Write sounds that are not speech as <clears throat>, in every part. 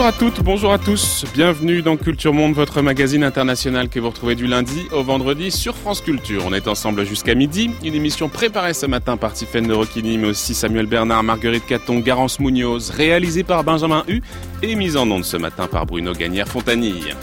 Bonjour à toutes, bonjour à tous. Bienvenue dans Culture Monde, votre magazine international que vous retrouvez du lundi au vendredi sur France Culture. On est ensemble jusqu'à midi. Une émission préparée ce matin par Tiffaine de Rocchini, mais aussi Samuel Bernard, Marguerite Caton, Garance Munoz, réalisée par Benjamin Hu et mise en onde ce matin par Bruno Gagnère-Fontanille.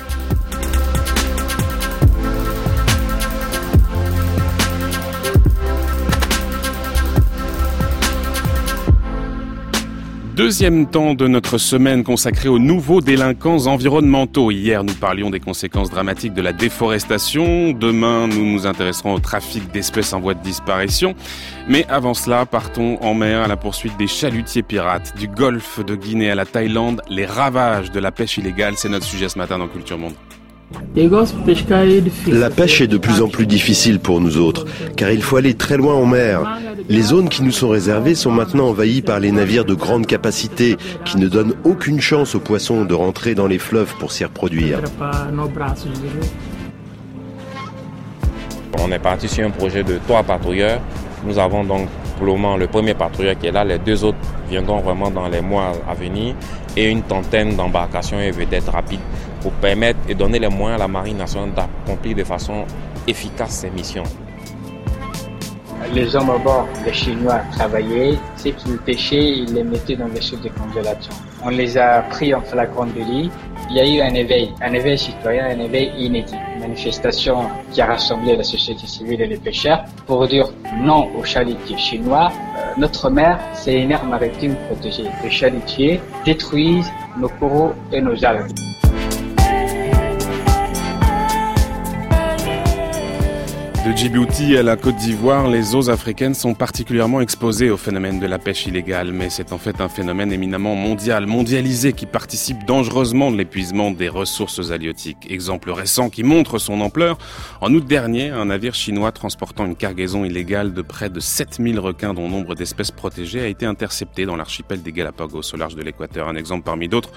Deuxième temps de notre semaine consacrée aux nouveaux délinquants environnementaux. Hier, nous parlions des conséquences dramatiques de la déforestation. Demain, nous nous intéresserons au trafic d'espèces en voie de disparition. Mais avant cela, partons en mer à la poursuite des chalutiers pirates. Du golfe de Guinée à la Thaïlande, les ravages de la pêche illégale, c'est notre sujet ce matin dans Culture Monde. La pêche est de plus en plus difficile pour nous autres, car il faut aller très loin en mer. Les zones qui nous sont réservées sont maintenant envahies par les navires de grande capacité, qui ne donnent aucune chance aux poissons de rentrer dans les fleuves pour s'y reproduire. On est parti sur un projet de trois patrouilleurs. Nous avons donc pour le moment le premier patrouilleur qui est là, les deux autres viendront vraiment dans les mois à venir et une trentaine d'embarcations et vedettes rapides permettre et donner les moyens à la Marine nationale d'accomplir de façon efficace ses missions. Les hommes à bord, les Chinois, travaillaient. Ce qu'ils pêchaient, ils les mettaient dans les choses de congélation. On les a pris en flagrant délit. Il y a eu un éveil, un éveil citoyen, un éveil inédit. Une manifestation qui a rassemblé la société civile et les pêcheurs pour dire non aux chalutiers chinois. Euh, notre mer, c'est une aire maritime protégée. Les chalutiers détruisent nos coraux et nos algues. De Djibouti à la Côte d'Ivoire, les eaux africaines sont particulièrement exposées au phénomène de la pêche illégale, mais c'est en fait un phénomène éminemment mondial, mondialisé, qui participe dangereusement de l'épuisement des ressources halieutiques. Exemple récent qui montre son ampleur, en août dernier, un navire chinois transportant une cargaison illégale de près de 7000 requins dont nombre d'espèces protégées a été intercepté dans l'archipel des Galapagos au large de l'équateur. Un exemple parmi d'autres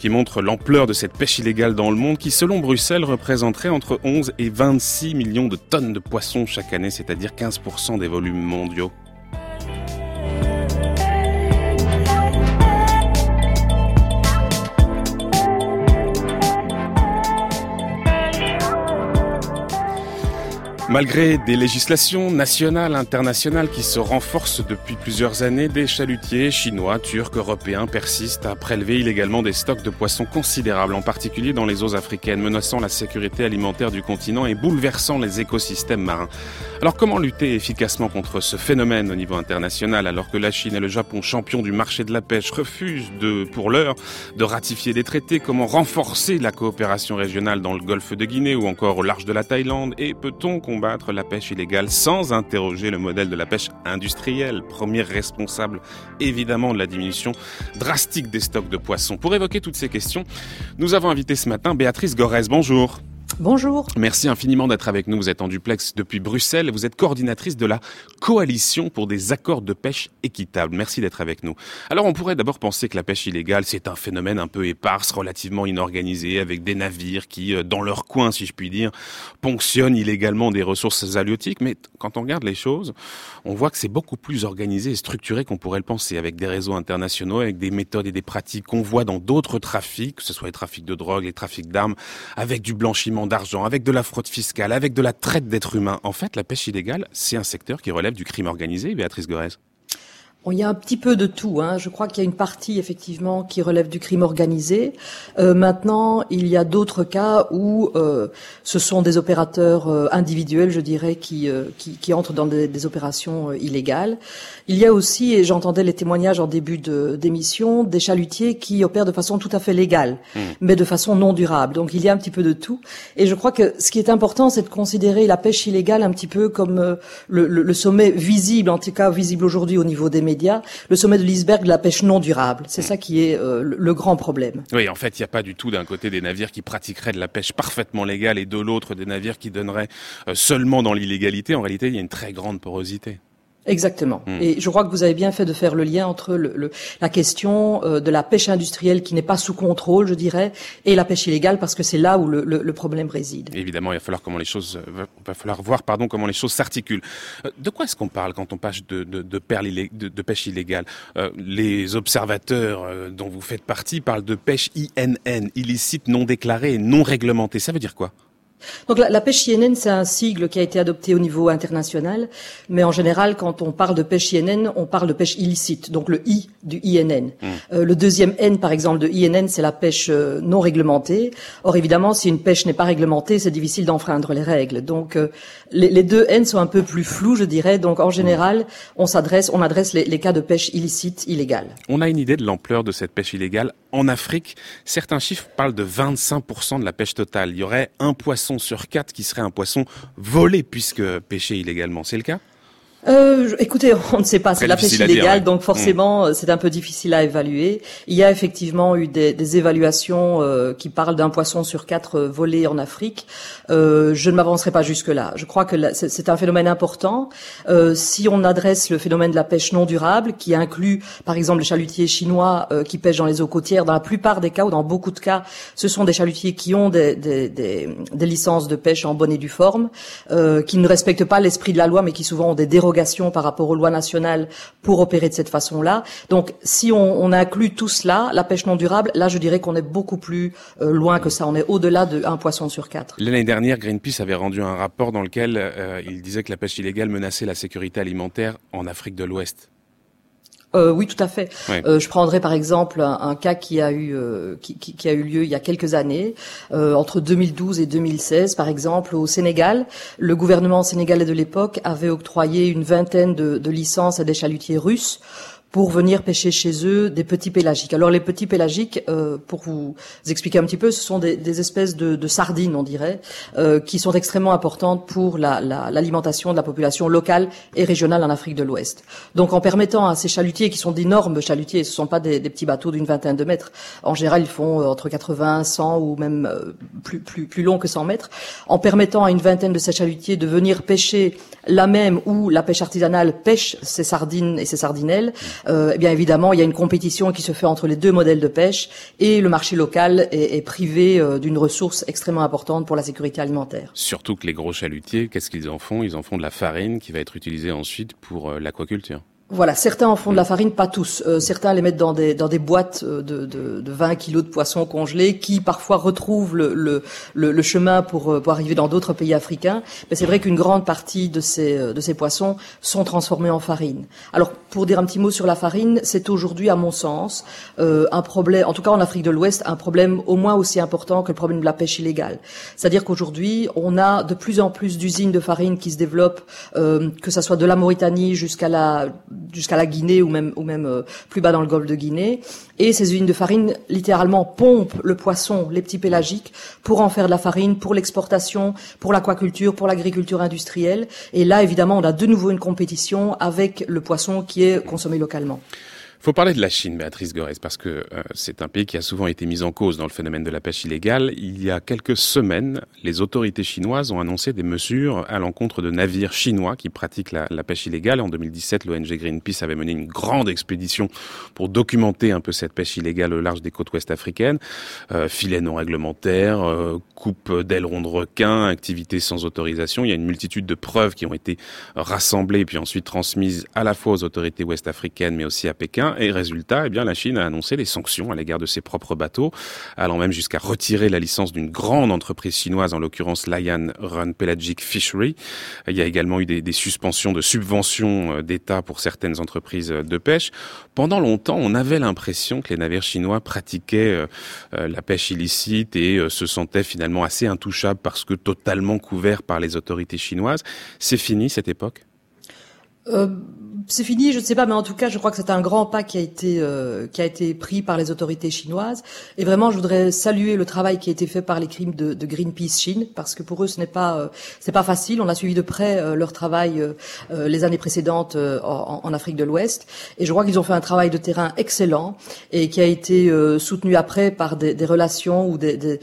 qui montre l'ampleur de cette pêche illégale dans le monde qui, selon Bruxelles, représenterait entre 11 et 26 millions de tonnes de poissons chaque année, c'est-à-dire 15% des volumes mondiaux. Malgré des législations nationales, internationales qui se renforcent depuis plusieurs années, des chalutiers chinois, turcs, européens persistent à prélever illégalement des stocks de poissons considérables, en particulier dans les eaux africaines, menaçant la sécurité alimentaire du continent et bouleversant les écosystèmes marins. Alors comment lutter efficacement contre ce phénomène au niveau international alors que la Chine et le Japon, champions du marché de la pêche, refusent de, pour l'heure de ratifier des traités? Comment renforcer la coopération régionale dans le golfe de Guinée ou encore au large de la Thaïlande? Et peut-on combattre la pêche illégale sans interroger le modèle de la pêche industrielle, premier responsable évidemment de la diminution drastique des stocks de poissons. Pour évoquer toutes ces questions, nous avons invité ce matin Béatrice Gorès. Bonjour. Bonjour. Merci infiniment d'être avec nous. Vous êtes en duplex depuis Bruxelles. Vous êtes coordinatrice de la coalition pour des accords de pêche équitables. Merci d'être avec nous. Alors on pourrait d'abord penser que la pêche illégale, c'est un phénomène un peu éparse, relativement inorganisé, avec des navires qui, euh, dans leur coin, si je puis dire, ponctionnent illégalement des ressources halieutiques. Mais quand on regarde les choses, on voit que c'est beaucoup plus organisé et structuré qu'on pourrait le penser, avec des réseaux internationaux, avec des méthodes et des pratiques qu'on voit dans d'autres trafics, que ce soit les trafics de drogue, les trafics d'armes, avec du blanchiment d'argent, avec de la fraude fiscale, avec de la traite d'êtres humains. En fait, la pêche illégale, c'est un secteur qui relève du crime organisé, Béatrice Gorez. Bon, il y a un petit peu de tout. Hein. Je crois qu'il y a une partie effectivement qui relève du crime organisé. Euh, maintenant, il y a d'autres cas où euh, ce sont des opérateurs euh, individuels, je dirais, qui, euh, qui, qui, entrent dans des, des opérations euh, illégales. Il y a aussi, et j'entendais les témoignages en début d'émission, des chalutiers qui opèrent de façon tout à fait légale, mmh. mais de façon non durable. Donc il y a un petit peu de tout. Et je crois que ce qui est important, c'est de considérer la pêche illégale un petit peu comme le, le, le sommet visible, en tout cas visible aujourd'hui au niveau des médias, le sommet de l'iceberg de la pêche non durable. C'est ça qui est euh, le, grand problème. Oui, en fait, il n'y a pas du tout d'un côté des navires qui pratiqueraient de la pêche parfaitement légale et de l'autre des navires qui donneraient euh, seulement dans l'illégalité. En réalité, il y a une très grande porosité. Exactement. Hmm. Et je crois que vous avez bien fait de faire le lien entre le, la question euh, de la pêche industrielle qui n'est pas sous contrôle, je dirais, et la pêche illégale, parce que c'est là où le, le, problème réside. Évidemment, il va falloir comment les choses, euh, va falloir voir, pardon, comment les choses s'articulent. Euh, de quoi est-ce qu'on parle quand on parle de, de, de, de, pêche illégale? Les observateurs dont vous faites partie parlent de pêche INN, illicite, non déclarée non réglementée. Ça veut dire quoi? Donc la, pêche INN, c'est un sigle qui a été adopté au niveau international, mais en général, quand on parle de pêche INN, on parle de pêche illicite, donc le I du INN. Mmh. Euh, le deuxième N, par exemple, de INN, c'est la pêche euh, non réglementée. Or, évidemment, si une pêche n'est pas réglementée, c'est difficile d'enfreindre les règles. Donc, euh, les, deux N sont un peu plus flous, je dirais. Donc, en général, on s'adresse, on adresse les, les cas de pêche illicite, illégale. On a une idée de l'ampleur de cette pêche illégale en Afrique. Certains chiffres parlent de 25% de la pêche totale. Il y aurait un poisson sur quatre qui serait un poisson volé puisque pêché illégalement. C'est le cas? Euh, écoutez, <laughs> on ne sait pas, c'est la pêche illégale, donc forcément mm. c'est un peu difficile à évaluer. Il y a effectivement eu des, des évaluations euh, qui parlent d'un poisson sur quatre euh, volé en Afrique. Euh, je ne m'avancerai pas jusque-là. Je crois que c'est un phénomène important. Euh, si on adresse le phénomène de la pêche non durable, qui inclut par exemple les chalutiers chinois euh, qui pêchent dans les eaux côtières, dans la plupart des cas ou dans beaucoup de cas, ce sont des chalutiers qui ont des, des, des, des licences de pêche en bonne et due forme, qui ne respectent pas l'esprit de la loi, mais qui souvent ont des dérogations par rapport aux lois nationales pour opérer de cette façon-là. Donc, si on, inclut tout cela, la pêche non durable, là, je dirais qu'on est beaucoup plus euh, loin que ça. On est au-delà d'un poisson sur quatre. L'année dernière, Greenpeace avait rendu un rapport dans lequel euh, il disait que la pêche illégale menaçait la sécurité alimentaire en Afrique de l'Ouest. Euh, oui, tout à fait. Euh, je prendrai par exemple un, cas qui a eu euh, qui, qui, a eu lieu il y a quelques années, euh, entre 2012 et 2016, par exemple au Sénégal. Le gouvernement sénégalais de l'époque avait octroyé une vingtaine de, de licences à des chalutiers russes pour venir pêcher chez eux des petits pélagiques. Alors les petits pélagiques, euh, pour vous expliquer un petit peu, ce sont des, des espèces de, de, sardines, on dirait, euh, qui sont extrêmement importantes pour l'alimentation la, de la population locale et régionale en Afrique de l'Ouest. Donc en permettant à ces chalutiers, qui sont d'énormes chalutiers, ce ne sont pas des, des, petits bateaux d'une vingtaine de mètres, en général ils font euh, entre 80, 100 ou même euh, plus, plus, plus long que 100 mètres, en permettant à une vingtaine de ces chalutiers de venir pêcher la même ou la pêche artisanale pêche ces sardines et ces sardinelles, euh, eh bien évidemment, il y a une compétition qui se fait entre les deux modèles de pêche et le marché local est, est privé euh, d'une ressource extrêmement importante pour la sécurité alimentaire. Surtout que les gros chalutiers, qu'est-ce qu'ils en font? Ils en font de la farine qui va être utilisée ensuite pour euh, l'aquaculture. Voilà, certains en font de la farine, pas tous. Euh, certains les mettent dans des dans des boîtes euh, de, de, de 20 kilos de poissons congelés qui parfois retrouvent le, le, le, chemin pour, euh, pour arriver dans d'autres pays africains. Mais c'est vrai qu'une grande partie de ces de ces poissons sont transformés en farine. Alors pour dire un petit mot sur la farine, c'est aujourd'hui, à mon sens, un problème, en tout cas en Afrique de l'Ouest, un problème au moins aussi important que le problème de la pêche illégale. C'est-à-dire qu'aujourd'hui, on a de plus en plus d'usines de farine qui se développent, que ça soit de la Mauritanie jusqu'à la jusqu'à la Guinée ou même, ou même euh, plus bas dans le golfe de Guinée. Et ces usines de farine, littéralement, pompent le poisson, les petits pélagiques, pour en faire de la farine, pour l'exportation, pour l'aquaculture, pour l'agriculture industrielle. Et là, évidemment, on a de nouveau une compétition avec le poisson qui est consommé localement faut parler de la Chine, Béatrice Gorès, parce que euh, c'est un pays qui a souvent été mis en cause dans le phénomène de la pêche illégale. Il y a quelques semaines, les autorités chinoises ont annoncé des mesures à l'encontre de navires chinois qui pratiquent la, pêche illégale. En 2017, l'ONG Greenpeace avait mené une grande expédition pour documenter un peu cette pêche illégale au large des côtes ouest africaines. Euh, filets non réglementaires, euh, coupe d'ailerons de requins, activités sans autorisation. Il y a une multitude de preuves qui ont été rassemblées puis ensuite transmises à la fois aux autorités ouest africaines mais aussi à Pékin. Et résultat, eh bien, la Chine a annoncé les sanctions à l'égard de ses propres bateaux, allant même jusqu'à retirer la licence d'une grande entreprise chinoise, en l'occurrence Lion Run Pelagic Fishery. Il y a également eu des, suspensions de subventions euh, d'État pour certaines entreprises de pêche. Pendant longtemps, on avait l'impression que les navires chinois pratiquaient euh, euh, la pêche illicite et se sentaient finalement assez intouchables parce que totalement couverts par les autorités chinoises. C'est fini cette époque? Euh, c'est fini, je ne sais pas, mais en tout cas, je crois que c'est un grand pas qui a été euh, qui a été pris par les autorités chinoises. Et vraiment, je voudrais saluer le travail qui a été fait par les crimes de, Greenpeace Chine, parce que pour eux, ce n'est pas euh, c'est pas facile. On a suivi de près euh, leur travail les années précédentes en, en, Afrique de l'Ouest, et je crois qu'ils ont fait un travail de terrain excellent et qui a été soutenu après par des, des relations ou des, des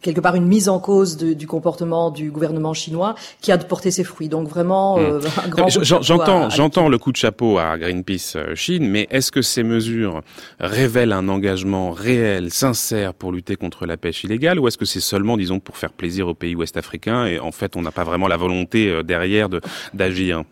quelque part une mise en cause du comportement du gouvernement chinois qui a porté ses fruits. Donc vraiment, hmm. un grand. J'entends, j'entends le coup de chapeau à Greenpeace Chine, mais est-ce que ces mesures révèlent un engagement réel, sincère pour lutter contre la pêche illégale, ou est-ce que c'est seulement, disons, pour faire plaisir aux pays ouest-africains et en fait on n'a pas vraiment la volonté derrière d'agir?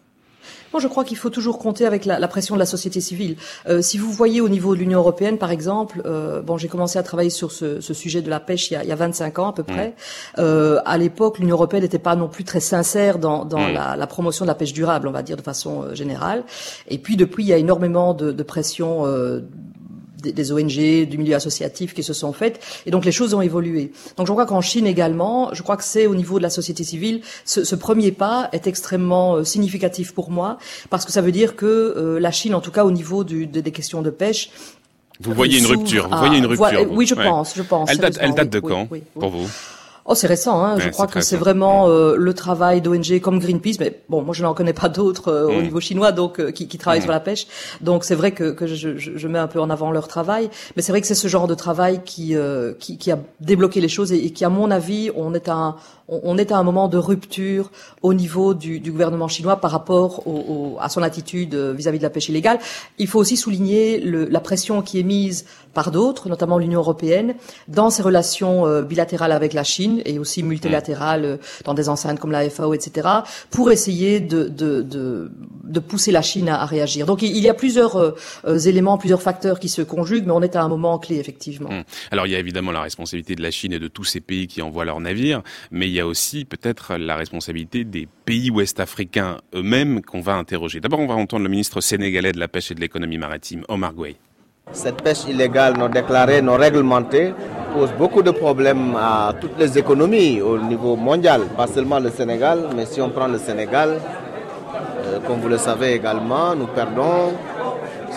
Moi, je crois qu'il faut toujours compter avec la, la pression de la société civile. Euh, si vous voyez au niveau de l'Union européenne, par exemple, euh, bon, j'ai commencé à travailler sur ce, ce, sujet de la pêche il y, a, il y a 25 ans à peu près. Mmh. Euh, à l'époque, l'Union européenne n'était pas non plus très sincère dans, dans mmh. la, la, promotion de la pêche durable, on va dire de façon euh, générale. Et puis depuis, il y a énormément de, de pression des, ONG, du milieu associatif qui se sont faites, et donc les choses ont évolué. Donc je crois qu'en Chine également, je crois que c'est au niveau de la société civile, ce, ce premier pas est extrêmement euh, significatif pour moi, parce que ça veut dire que euh, la Chine, en tout cas au niveau du, des questions de pêche, vous voyez une rupture, vous voyez une rupture. oui, je pense, je pense. Elle date, elle date de quand pour vous? Oh, c'est récent. Hein. je crois que c'est vraiment euh, le travail d'ONG comme Greenpeace. Mais bon, moi, je n'en connais pas d'autres euh, au mm. niveau chinois, donc euh, qui, qui, travaillent mm. sur la pêche. Donc, c'est vrai que, que je, je, mets un peu en avant leur travail. Mais c'est vrai que c'est ce genre de travail qui, qui, qui, a débloqué les choses et, et, qui, à mon avis, on est un on, est à un moment de rupture au niveau du, du gouvernement chinois par rapport au, au, à son attitude vis-à-vis de la pêche illégale. Il faut aussi souligner le, la pression qui est mise par d'autres, notamment l'Union européenne, dans ses relations bilatérales avec la Chine et aussi multilatérales euh, dans des enceintes comme la FAO, etc., pour essayer de, de, de, de pousser la Chine à, réagir. Donc il y a plusieurs euh, euh, éléments, plusieurs facteurs qui se conjuguent, mais on est à un moment clé, effectivement. Hum. Alors il y a évidemment la responsabilité de la Chine et de tous ces pays qui envoient leurs navires, mais il y a aussi peut-être la responsabilité des pays ouest-africains eux-mêmes qu'on va interroger. D'abord, on va entendre le ministre sénégalais de la pêche et de l'économie maritime, Omar Gueye. Cette pêche illégale non déclarée, non réglementée, pose beaucoup de problèmes à toutes les économies au niveau mondial, pas seulement le Sénégal, mais si on prend le Sénégal, euh, comme vous le savez également, nous perdons,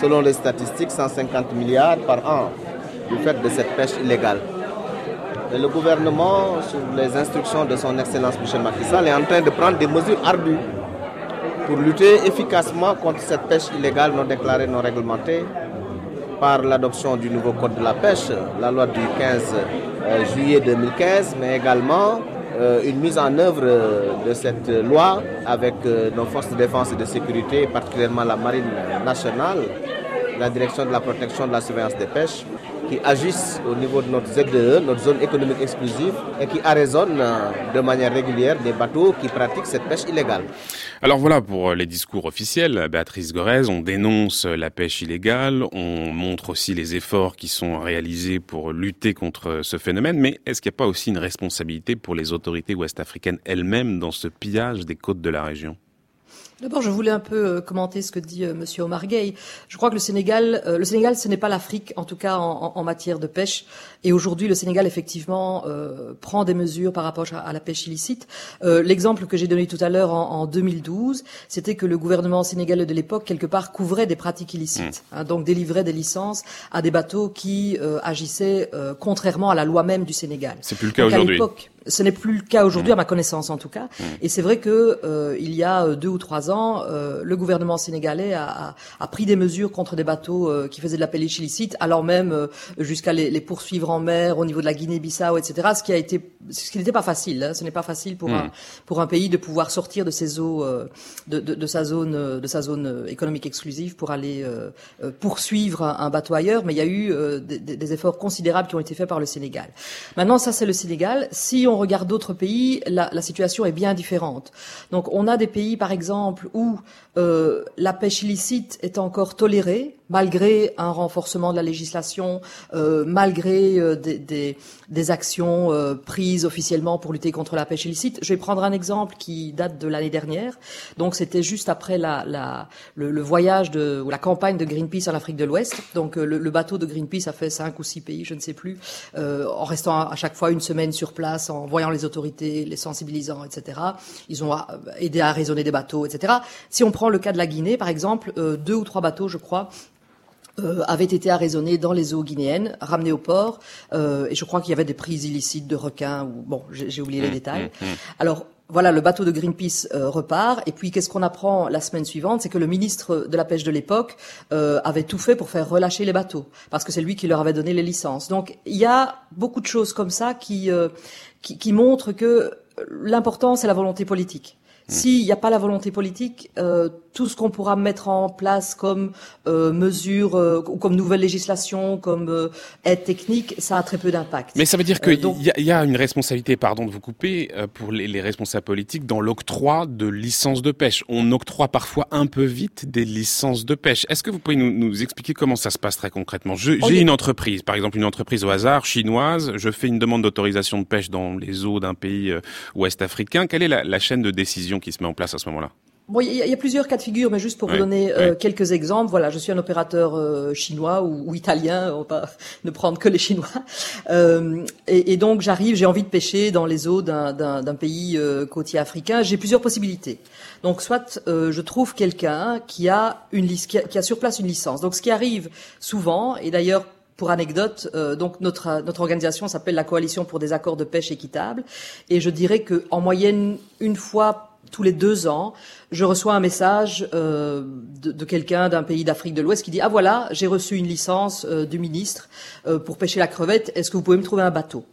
selon les statistiques, 150 milliards par an du fait de cette pêche illégale. Et le gouvernement, sous les instructions de son Excellence Michel Macky Sall, est en train de prendre des mesures ardues pour lutter efficacement contre cette pêche illégale non déclarée, non réglementée, par l'adoption du nouveau code de la pêche, la loi du 15 euh, juillet 2015, mais également euh, une mise en œuvre de cette loi avec euh, nos forces de défense et de sécurité, particulièrement la marine nationale, la direction de la protection de la surveillance des pêches, qui agissent au niveau de notre ZDE, notre zone économique exclusive, et qui arraisonnent de manière régulière des bateaux qui pratiquent cette pêche illégale. Alors voilà pour les discours officiels. Béatrice Gorez, on dénonce la pêche illégale, on montre aussi les efforts qui sont réalisés pour lutter contre ce phénomène, mais est-ce qu'il n'y a pas aussi une responsabilité pour les autorités ouest-africaines elles-mêmes dans ce pillage des côtes de la région? D'abord, je voulais un peu euh, commenter ce que dit euh, Monsieur Omar Gueye. Je crois que le Sénégal, euh, le Sénégal, ce n'est pas l'Afrique, en tout cas en, matière de pêche. Et aujourd'hui, le Sénégal, effectivement, euh, prend des mesures par rapport à, la pêche illicite. Euh, L'exemple que j'ai donné tout à l'heure en, en, 2012, c'était que le gouvernement sénégalais de l'époque, quelque part, couvrait des pratiques illicites, mmh. hein, donc délivrait des licences à des bateaux qui agissaient contrairement à la loi même du Sénégal. C'est plus le cas aujourd'hui. Ce n'est plus le cas aujourd'hui, mmh. à ma connaissance en tout cas. Mmh. Et c'est vrai que euh, il y a deux ou trois ans, euh, le gouvernement sénégalais a, a, a, pris des mesures contre des bateaux euh, qui faisaient de la pêche illicite, alors même euh, jusqu'à les, les, poursuivre mer au niveau de la Guinée-Bissau, etc. Ce qui a été, ce qui n'était pas facile. Hein. Ce n'est pas facile pour mmh. un pour un pays de pouvoir sortir de ses eaux, euh, de, de, de, sa zone, de sa zone économique exclusive pour aller poursuivre un, un, bateau ailleurs. Mais il y a eu des, des efforts considérables qui ont été faits par le Sénégal. Maintenant, ça c'est le Sénégal. Si on regarde d'autres pays, la, la, situation est bien différente. Donc on a des pays, par exemple, où euh, la pêche illicite est encore tolérée, malgré un renforcement de la législation, euh, malgré euh, des, des, des, actions euh, prises officiellement pour lutter contre la pêche illicite. Je vais prendre un exemple qui date de l'année dernière. Donc c'était juste après la, la, le, le, voyage de, ou la campagne de Greenpeace en Afrique de l'Ouest. Donc euh, le, le, bateau de Greenpeace a fait cinq ou six pays, je ne sais plus, euh, en restant à, chaque fois une semaine sur place, en voyant les autorités, les sensibilisant, etc. Ils ont aidé à raisonner des bateaux, etc. Si on prend le cas de la Guinée, par exemple, deux ou trois bateaux, je crois, euh, avait été arraisonné dans les eaux guinéennes, ramené au port, euh, et je crois qu'il y avait des prises illicites de requins, ou bon, j'ai oublié les mmh, détails. Mmh, mmh. Alors, voilà, le bateau de Greenpeace euh, repart. Et puis, qu'est-ce qu'on apprend la semaine suivante C'est que le ministre de la pêche de l'époque euh, avait tout fait pour faire relâcher les bateaux, parce que c'est lui qui leur avait donné les licences. Donc, il y a beaucoup de choses comme ça qui, euh, qui, qui montrent que l'important, c'est la volonté politique. Hmm. S'il n'y a pas la volonté politique, euh, tout ce qu'on pourra mettre en place comme euh, mesures euh, ou comme nouvelle législation, comme euh, aide technique, ça a très peu d'impact. Mais ça veut dire qu'il y, y, a une responsabilité, pardon de vous couper, pour les, les, responsables politiques dans l'octroi de licences de pêche. On octroie parfois un peu vite des licences de pêche. Est-ce que vous pouvez nous, nous, expliquer comment ça se passe très concrètement? J'ai une entreprise, par exemple une entreprise au hasard chinoise, je fais une demande d'autorisation de pêche dans les eaux d'un pays ouest africain. Quelle est la, la chaîne de décision qui se met en place à ce moment-là Bon, il y, y, a plusieurs cas de figure, mais juste pour vous donner euh, quelques exemples. Voilà, je suis un opérateur euh, chinois ou, ou, italien, on va <laughs> ne prendre que les Chinois. Euh, et, et, donc j'arrive, j'ai envie de pêcher dans les eaux d'un pays côtier africain. J'ai plusieurs possibilités. Donc soit je trouve quelqu'un qui a une qui a, qui a sur place une licence. Donc ce qui arrive souvent, et d'ailleurs pour anecdote, euh, donc notre notre organisation s'appelle la Coalition pour des accords de pêche équitables, et je dirais que en moyenne une fois tous les deux ans, je reçois un message euh, de, quelqu'un d'un pays d'Afrique de l'Ouest qui dit ah voilà j'ai reçu une licence euh, du ministre euh, pour pêcher la crevette est-ce que vous pouvez me trouver un bateau?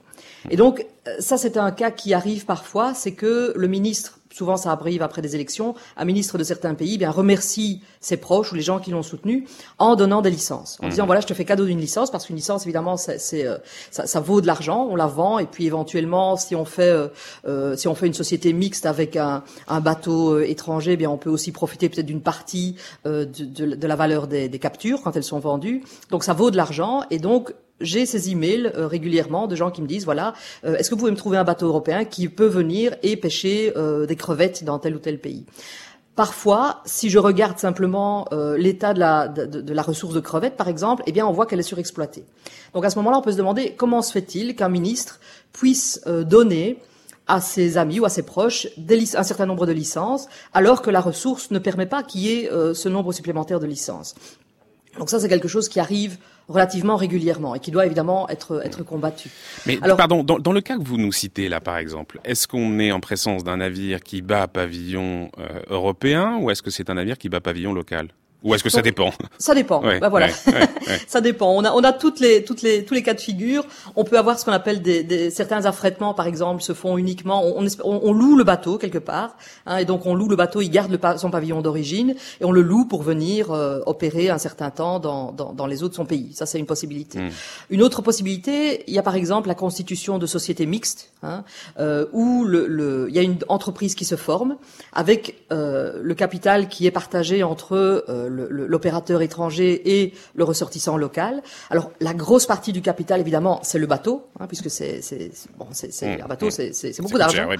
Et donc ça c'est un cas qui arrive parfois c'est que le ministre souvent ça arrive après des élections, un ministre de certains pays eh bien remercie ses proches ou les gens qui l'ont soutenu en donnant des licences, en mmh. disant voilà je te fais cadeau d'une licence parce qu'une licence évidemment c'est euh, ça, ça, vaut de l'argent, on la vend et puis éventuellement si on fait euh, euh, si on fait une société mixte avec un, un bateau euh, étranger, eh bien on peut aussi profiter peut-être d'une partie euh, de, de, de, la valeur des, des captures quand elles sont vendues. Donc ça vaut de l'argent et donc j'ai ces emails euh, régulièrement de gens qui me disent voilà, euh, est-ce que vous pouvez me trouver un bateau européen qui peut venir et pêcher euh, des crevettes dans tel ou tel pays? Parfois, si je regarde simplement euh, l'état de la, de, la ressource de crevettes, par exemple, eh bien, on voit qu'elle est surexploitée. Donc, à ce moment-là, on peut se demander comment se fait-il qu'un ministre puisse euh, donner à ses amis ou à ses proches des un certain nombre de licences, alors que la ressource ne permet pas qu'il y ait euh, ce nombre supplémentaire de licences. Donc ça, c'est quelque chose qui arrive relativement régulièrement et qui doit évidemment être, être combattu. Mais Alors, pardon, dans, dans, le cas que vous nous citez là, par exemple, est-ce qu'on est en présence d'un navire qui bat pavillon euh, européen ou est-ce que c'est un navire qui bat pavillon local? Ou est-ce que ça dépend Ça dépend. Ouais, bah voilà, ouais, ouais, <laughs> ça dépend. On a on a toutes les toutes les tous les cas de figure. On peut avoir ce qu'on appelle des, des, certains affrètements, par exemple, se font uniquement. On, on, on loue le bateau quelque part, hein, et donc on loue le bateau. Il garde le, son pavillon d'origine et on le loue pour venir euh, opérer un certain temps dans, dans, dans les eaux de son pays. Ça c'est une possibilité. Mm. Une autre possibilité, il y a par exemple la constitution de sociétés mixtes, hein, euh, où le, le, il y a une entreprise qui se forme avec euh, le capital qui est partagé entre euh, l'opérateur étranger et le ressortissant local. Alors la grosse partie du capital, évidemment, c'est le bateau, hein, puisque c'est bon, c'est mmh, un bateau, mmh. c'est beaucoup d'argent. Oui,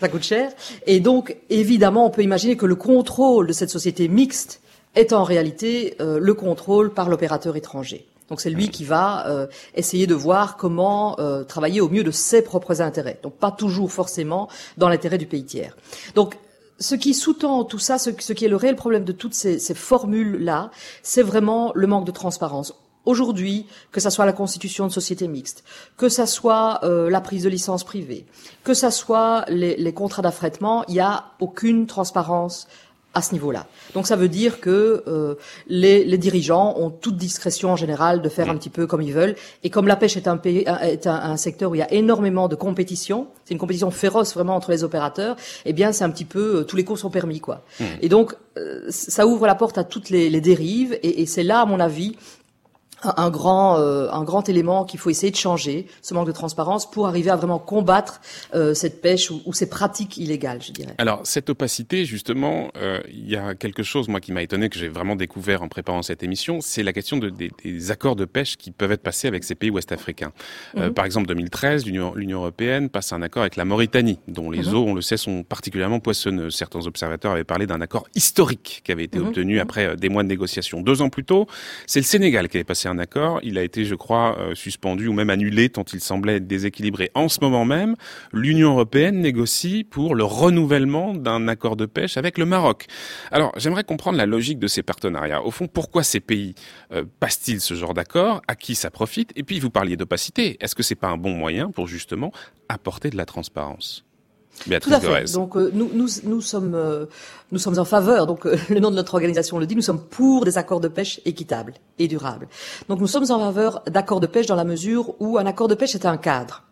ça coûte cher. Et donc évidemment, on peut imaginer que le contrôle de cette société mixte est en réalité euh, le contrôle par l'opérateur étranger. Donc c'est lui mmh. qui va euh, essayer de voir comment euh, travailler au mieux de ses propres intérêts. Donc pas toujours forcément dans l'intérêt du pays tiers. Donc ce qui sous-tend tout ça, ce, qui est le réel problème de toutes ces, formules-là, c'est vraiment le manque de transparence. Aujourd'hui, que ça soit la constitution de société mixte, que ça soit euh, la prise de licence privée, que ça soit les, les contrats d'affrètement, il n'y a aucune transparence à ce niveau-là. Donc ça veut dire que euh, les, les, dirigeants ont toute discrétion en général de faire mmh. un petit peu comme ils veulent. Et comme la pêche est un, pays, est un, un secteur où il y a énormément de compétition, c'est une compétition féroce vraiment entre les opérateurs, eh bien c'est un petit peu euh, tous les cours sont permis quoi. Mmh. Et donc euh, ça ouvre la porte à toutes les, les dérives. Et, et c'est là, à mon avis, un grand, euh, un grand élément qu'il faut essayer de changer, ce manque de transparence, pour arriver à vraiment combattre euh, cette pêche ou, ou, ces pratiques illégales, je dirais. Alors, cette opacité, justement, euh, il y a quelque chose, moi, qui m'a étonné, que j'ai vraiment découvert en préparant cette émission, c'est la question de, des, des, accords de pêche qui peuvent être passés avec ces pays ouest-africains. Mm -hmm. par exemple, 2013, l'Union européenne passe un accord avec la Mauritanie, dont les -hmm. eaux, on le sait, sont particulièrement poissonneuses. Certains observateurs avaient parlé d'un accord historique qui avait été -hmm. obtenu après des mois de négociations. Deux ans plus tôt, c'est le Sénégal qui avait passé un accord. Il a été, je crois, euh, suspendu ou même annulé tant il semblait déséquilibré. En ce moment même, l'Union européenne négocie pour le renouvellement d'un accord de pêche avec le Maroc. Alors, j'aimerais comprendre la logique de ces partenariats. Au fond, pourquoi ces pays euh, passent-ils ce genre d'accord? À qui ça profite? Et puis, vous parliez d'opacité. Est-ce que c'est pas un bon moyen pour justement apporter de la transparence? Béatrice Tout à fait. Donc nous, nous, nous sommes nous sommes en faveur. Donc le nom de notre organisation le dit. Nous sommes pour des accords de pêche équitables et durables. Donc nous sommes en faveur d'accords de pêche dans la mesure où un accord de pêche est un cadre.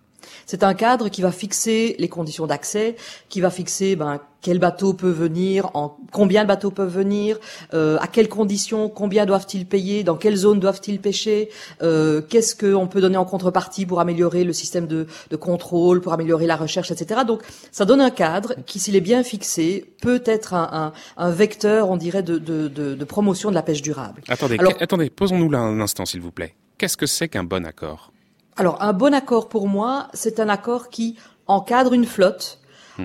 C'est un cadre qui va fixer les conditions d'accès, qui va fixer ben, quel bateau peut venir, en, combien de bateaux peuvent venir, euh, à quelles conditions, combien doivent-ils payer, dans quelle zone doivent-ils pêcher, euh, qu'est-ce qu'on peut donner en contrepartie pour améliorer le système de, de, contrôle, pour améliorer la recherche, etc. Donc ça donne un cadre qui, s'il est bien fixé, peut être un, un, un vecteur, on dirait, de, de, de, promotion de la pêche durable. Attendez, Alors, attendez, posons-nous là un instant, s'il vous plaît. Qu'est-ce que c'est qu'un bon accord? Alors, un bon accord pour moi, c'est un accord qui encadre une flotte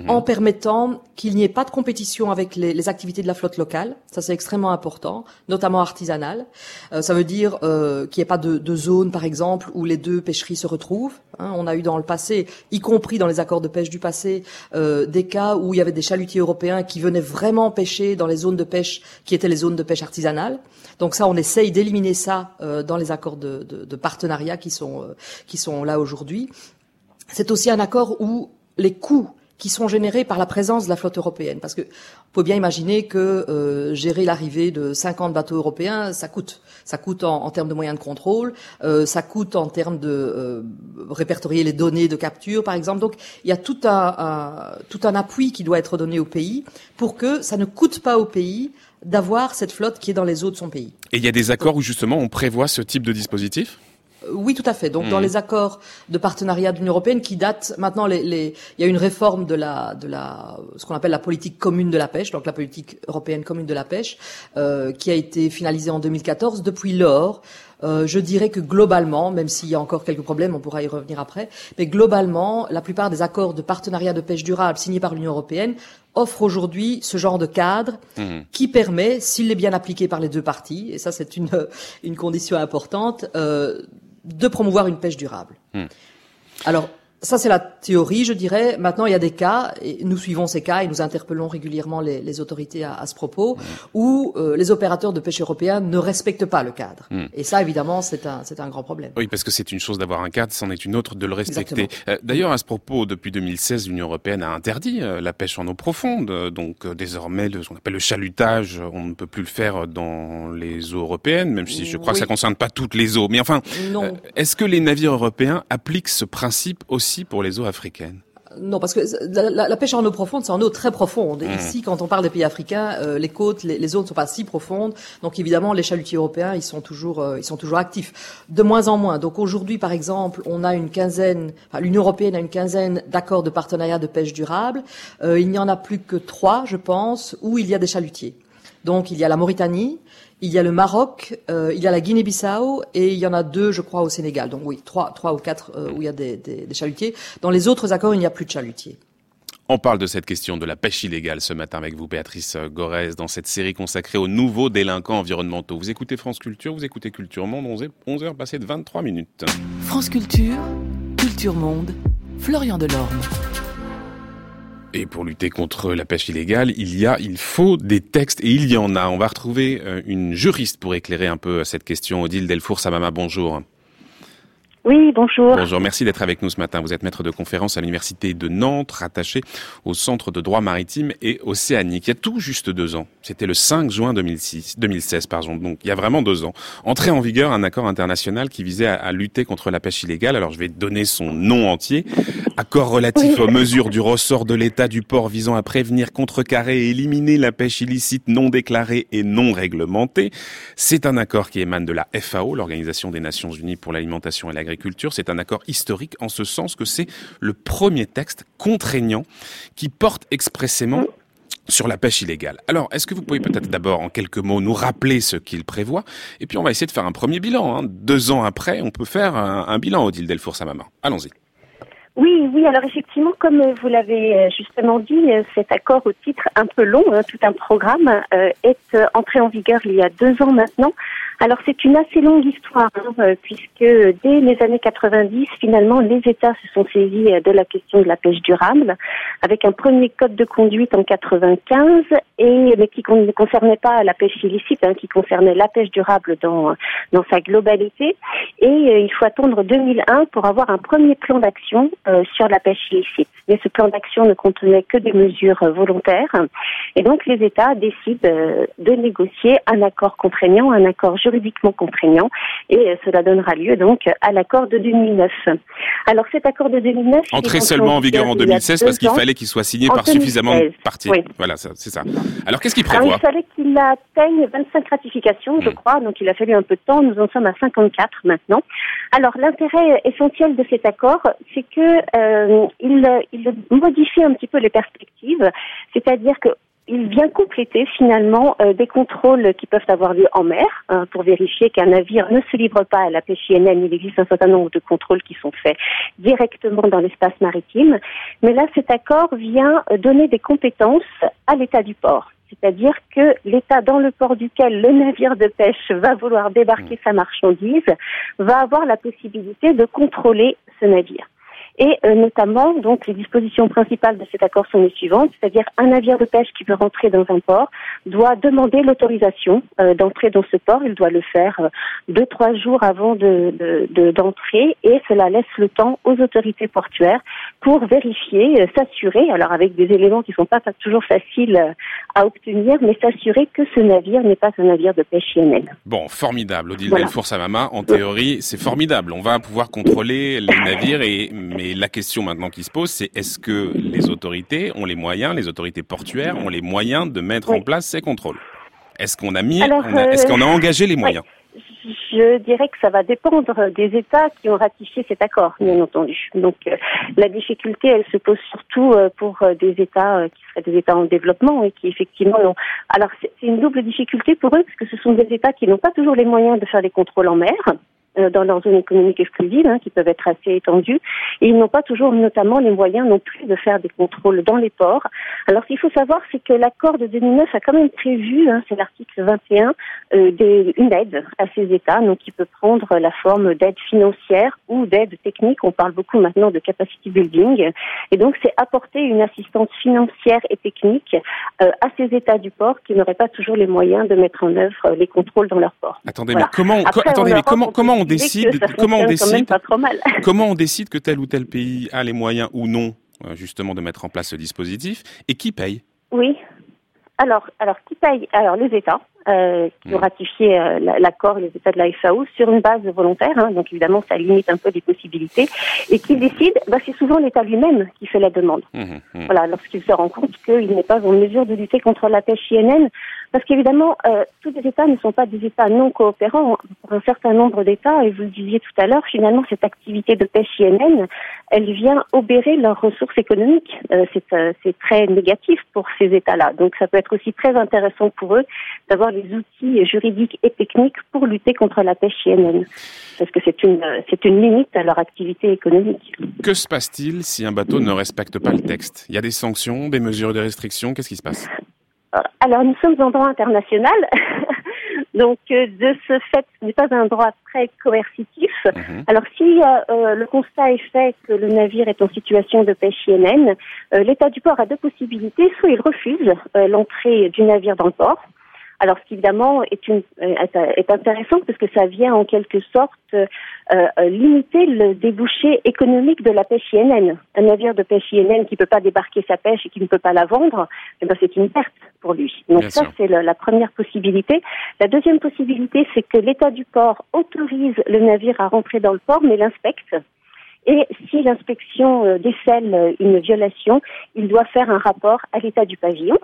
en permettant qu'il n'y ait pas de compétition avec les, activités de la flotte locale. Ça, c'est extrêmement important, notamment artisanale. Euh, ça veut dire euh, qu'il n'y ait pas de, de, zone, par exemple, où les deux pêcheries se retrouvent. Hein. on a eu dans le passé, y compris dans les accords de pêche du passé, euh, des cas où il y avait des chalutiers européens qui venaient vraiment pêcher dans les zones de pêche qui étaient les zones de pêche artisanale. Donc ça, on essaye d'éliminer ça euh, dans les accords de, de, de partenariat qui sont euh, qui sont là aujourd'hui. C'est aussi un accord où les coûts qui sont générés par la présence de la flotte européenne. Parce que on peut bien imaginer que euh, gérer l'arrivée de 50 bateaux européens, ça coûte. Ça coûte en, en termes de moyens de contrôle, euh, ça coûte en termes de euh, répertorier les données de capture, par exemple. Donc il y a tout un, un, tout un appui qui doit être donné au pays pour que ça ne coûte pas au pays d'avoir cette flotte qui est dans les eaux de son pays. Et il y a des accords où justement on prévoit ce type de dispositif? Oui, tout à fait. Donc, dans mmh. les accords de partenariat de l'Union européenne qui datent maintenant, les, les, il y a une réforme de la, de la, ce qu'on appelle la politique commune de la pêche, donc la politique européenne commune de la pêche, euh, qui a été finalisée en 2014. Depuis lors, euh, je dirais que globalement, même s'il y a encore quelques problèmes, on pourra y revenir après, mais globalement, la plupart des accords de partenariat de pêche durable signés par l'Union européenne offrent aujourd'hui ce genre de cadre mmh. qui permet, s'il est bien appliqué par les deux parties, et ça c'est une, une condition importante, euh, de promouvoir une pêche durable. Mmh. Alors, ça, c'est la théorie, je dirais. Maintenant, il y a des cas, et nous suivons ces cas et nous interpellons régulièrement les, les autorités à, à, ce propos, mmh. où euh, les opérateurs de pêche européens ne respectent pas le cadre. Mmh. Et ça, évidemment, c'est un, c'est un grand problème. Oui, parce que c'est une chose d'avoir un cadre, c'en est une autre de le respecter. Euh, D'ailleurs, à ce propos, depuis 2016, l'Union européenne a interdit euh, la pêche en eau profonde. Donc, euh, désormais, le, ce qu'on appelle le chalutage, on ne peut plus le faire dans les eaux européennes, même si je crois oui. que ça concerne pas toutes les eaux. Mais enfin, est-ce que les navires européens appliquent ce principe aussi pour les eaux africaines non, parce que la, la, la, pêche en eau profonde, c'est en eau très profonde. mmh. ici, quand on parle des pays africains, euh, les côtes, les, les, eaux ne sont pas si profondes. Donc, évidemment, les chalutiers européens, ils sont toujours, euh, ils sont toujours actifs. De moins en moins. Donc, aujourd'hui, par exemple, on a une quinzaine, enfin, l'Union européenne a une quinzaine d'accords de partenariat de pêche durable. Euh, il n'y en a plus que trois, je pense, où il y a des chalutiers. Donc, il y a la Mauritanie, il y a le Maroc, euh, il y a la Guinée-Bissau et il y en a deux, je crois, au Sénégal. Donc oui, trois, trois ou quatre euh, où il y a des, des, des, chalutiers. Dans les autres accords, il n'y a plus de chalutiers. On parle de cette question de la pêche illégale ce matin avec vous, Béatrice Gorez, dans cette série consacrée aux nouveaux délinquants environnementaux. Vous écoutez France Culture, vous écoutez Culture Monde, 11 heures passées de 23 minutes. France Culture, Culture Monde, Florian Delorme. Et pour lutter contre la pêche illégale, il y a, il faut des textes et il y en a. On va retrouver euh, une juriste pour éclairer un peu cette question. Odile Delfour Samama, bonjour. Oui, bonjour. Bonjour, merci d'être avec nous ce matin. Vous êtes maître de conférence à l'Université de Nantes, rattaché au Centre de droit maritime et océanique. Il y a tout juste deux ans, c'était le 5 juin 2006, 2016, pardon, donc il y a vraiment deux ans, entré en vigueur un accord international qui visait à, à lutter contre la pêche illégale. Alors je vais donner son nom entier. Accord relatif oui. aux mesures du ressort de l'État du port visant à prévenir, contrecarrer et éliminer la pêche illicite non déclarée et non réglementée. C'est un accord qui émane de la FAO, l'Organisation des Nations Unies pour l'alimentation et l'agriculture C'est un accord historique en ce sens que c'est le premier texte contraignant qui porte expressément sur la pêche illégale. Alors, est-ce que vous pouvez peut-être d'abord, en quelques mots, nous rappeler ce qu'il prévoit Et puis, on va essayer de faire un premier bilan. Hein. Deux ans après, on peut faire un, un bilan, Odile Delfour Samama. Allons-y. Oui, oui, alors effectivement, comme vous l'avez euh, justement dit, euh, cet accord au titre un peu long, hein, tout un programme, euh, est entré en vigueur il y a deux ans maintenant, Alors c'est une assez longue histoire, hein, euh, puisque dès les années 90, finalement, les États se sont saisis euh, de la question de la pêche durable, avec un premier code de conduite en 95, et mais qui ne concernait pas la pêche illicite, hein, qui concernait la pêche durable dans dans sa globalité. Et euh, il faut attendre 2001 pour avoir un premier plan d'action sur la pêche illicite. Mais ce plan d'action ne contenait que des mesures volontaires, et donc les États décident de négocier un accord contraignant, un accord juridiquement contraignant et cela donnera lieu donc à l'accord de 2009. Alors cet accord de 2009 entré seulement en vigueur en 2016 parce qu'il fallait qu'il soit signé par suffisamment de parties. Voilà, c'est ça. Alors qu'est-ce qu'il prévoit Il fallait qu'il atteigne 25 ratifications, je hmm. crois, donc il a fallu un peu de temps. Nous en sommes à 54 maintenant. Alors l'intérêt essentiel de cet accord, c'est que euh, il, il modifie un petit peu les perspectives, c'est-à-dire que il vient compléter finalement euh, des contrôles qui peuvent avoir lieu en mer hein, pour vérifier qu'un navire ne se livre pas à la pêche INN. Il existe un certain nombre de contrôles qui sont faits directement dans l'espace maritime. Mais là, cet accord vient donner des compétences à l'État du port. C'est-à-dire que l'État dans le port duquel le navire de pêche va vouloir débarquer sa marchandise va avoir la possibilité de contrôler ce navire. Et euh, notamment, donc, les dispositions principales de cet accord sont les suivantes, c'est-à-dire un navire de pêche qui veut rentrer dans un port doit demander l'autorisation euh, d'entrer dans ce port. Il doit le faire euh, deux, trois jours avant de, d'entrer et cela laisse le temps aux autorités portuaires pour vérifier, s'assurer, alors avec des éléments qui ne sont pas toujours faciles à obtenir, mais s'assurer que ce navire n'est pas un navire de pêche INN. Bon, formidable. Odile voilà. Samama, en théorie, c'est formidable. On va pouvoir contrôler les navires et et la question maintenant qui se pose, c'est est-ce que les autorités ont les moyens, les autorités portuaires ont les moyens de mettre en place ces contrôles? Est-ce qu'on a mis, est-ce qu'on a engagé les moyens? je dirais que ça va dépendre des États qui ont ratifié cet accord, bien entendu. Donc euh, la difficulté, elle se pose surtout euh, pour euh, des États qui seraient des États en développement et qui effectivement ont... Alors c'est une double difficulté pour eux parce que ce sont des États qui n'ont pas toujours les moyens de faire des contrôles en mer. Euh, dans leur zone économique exclusive, hein, qui peuvent être assez étendues. Et ils n'ont pas toujours, notamment, les moyens non plus de faire des contrôles dans les ports. Alors, ce qu'il faut savoir, c'est que l'accord de 2009 a quand même prévu, hein, c'est l'article 21, euh, des, une aide à ces États, donc qui peut prendre la forme d'aide financière ou d'aide technique. On parle beaucoup maintenant de capacity building. Et donc, c'est apporter une assistance financière et technique euh, à ces États du port qui n'auraient pas toujours les moyens de mettre en œuvre les contrôles dans leur port. Attendez, mais comment, attendez, mais comment, comment on décide, comment on décide, <laughs> comment on décide que tel ou tel pays a les moyens ou non, euh, justement, de mettre en place ce dispositif et qui paye? Oui. Alors, alors qui paye? Alors les États. Euh, qui ont hmm. ratifié euh, l'accord, les États de la FAO, sur une base volontaire, hein, donc évidemment ça limite un peu les possibilités, et qui décide, bah, c'est souvent l'État lui-même qui fait la demande. Hmm, hmm, voilà, lorsqu'il se rend compte qu'il n'est pas en mesure de lutter contre la pêche INN, parce qu'évidemment, euh, tous les États ne sont pas des États non coopérants. Pour un certain nombre d'États, et vous le disiez tout à l'heure, finalement, cette activité de pêche INN, elle vient obérer leurs ressources économiques. Euh, c'est très négatif pour ces États-là. Donc, ça peut être aussi très intéressant pour eux d'avoir les outils juridiques et techniques pour lutter contre la pêche INN. Parce que c'est une, c'est une limite à leur activité économique. Que se passe-t-il si un bateau ne respecte pas le texte? Il y a des sanctions, des mesures de restriction Qu'est-ce qui se passe? Alors nous sommes en droit international, <laughs> donc euh, de ce fait, ce n'est pas un droit très coercitif. Mhm. Alors si euh, euh, le constat est fait que le navire est en situation de pêche INN, l'État du port a deux possibilités. Soit il refuse l'entrée du navire dans le port, alors, ce qui évidemment est, une, est intéressant parce que ça vient en quelque sorte euh, euh, limiter le débouché économique de la pêche INN. Un navire de pêche INN qui ne peut pas débarquer sa pêche et qui ne peut pas la vendre, eh ben, c'est une perte pour lui. Donc ça, c'est la première possibilité. La deuxième possibilité, c'est que l'État du port autorise le navire à rentrer dans le port, mais l'inspecte. Et si l'inspection euh, décèle une violation, il doit faire un rapport à l'état du pavillon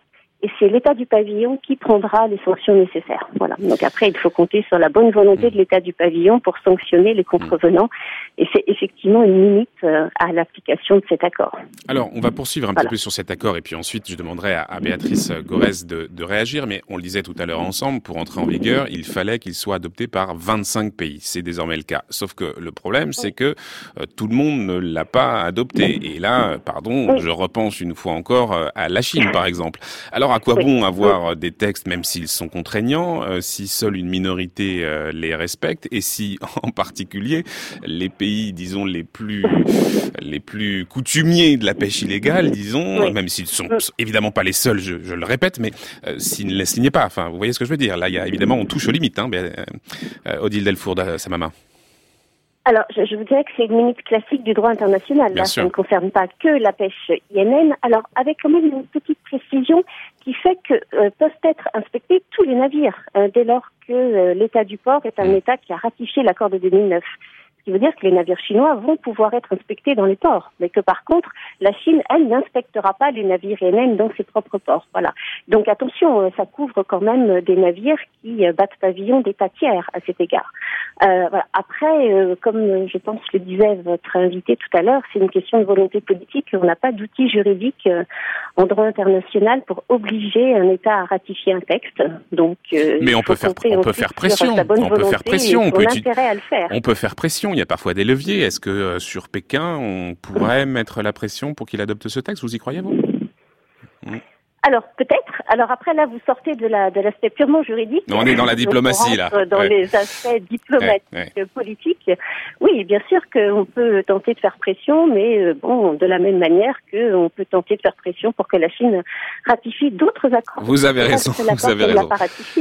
et c'est l'État du pavillon qui prendra les sanctions nécessaires. Voilà. Donc après, il faut compter sur la bonne volonté de l'État du pavillon pour sanctionner les contrevenants. Et c'est effectivement une limite euh, à l'application de cet accord. Alors, on va poursuivre un petit peu sur cet accord et puis ensuite, je demanderai à, Béatrice Gorès de, de, réagir. Mais on le disait tout à l'heure ensemble, pour entrer en vigueur, il fallait qu'il soit adopté par 25 pays. C'est désormais le cas. Sauf que le problème, c'est que euh, tout le monde ne l'a pas adopté. Et là, pardon, je repense une fois encore euh, à la Chine, par exemple. Alors, Alors à quoi bon avoir des textes, même s'ils sont contraignants, si seule une minorité les respecte et si <laughs> en particulier les pays, disons, les plus, les plus coutumiers de la pêche illégale, disons, même s'ils sont évidemment pas les seuls, je, je le répète, mais s'ils ne les signaient pas, enfin, vous voyez ce que je veux dire? Là, il y a évidemment, on touche aux limites, hein, Odile Delfour, Samama. Alors, je, vous dirais que c'est une limite classique du droit international. Là, ça ne concerne pas que la pêche INN. Alors, avec quand même une petite précision qui fait que euh, peuvent être inspectés tous les navires euh, dès lors que euh, l'État du port est un mm. État qui a ratifié l'accord de 2009 qui veut dire que les navires chinois vont pouvoir être inspectés dans les ports, mais que par contre, la Chine, elle, n'inspectera pas les navires INN dans ses propres ports. Voilà. Donc attention, euh, ça couvre quand même des navires qui euh, battent pavillon d'État tiers à cet égard. Euh, voilà. Après, euh, comme je pense le disait votre invité tout à l'heure, c'est une question de volonté politique. On n'a pas d'outils juridiques en droit international pour obliger un État à ratifier un texte. Donc, mais on peut faire, on peut faire pression. On peut faire pression. On peut, à le faire. on peut faire pression il y a parfois des leviers. Est-ce que euh, sur Pékin, on pourrait mettre la pression pour qu'il adopte ce texte? Vous y croyez, vous? Alors peut-être. Alors après là, vous sortez de la de l'aspect purement juridique. on est dans la diplomatie là. Dans les aspects diplomatiques, politiques. Oui, bien sûr qu'on peut tenter de faire pression, mais euh, bon, de la même manière qu'on peut tenter de faire pression pour que la Chine ratifie d'autres accords. Vous avez raison. Vous avez raison.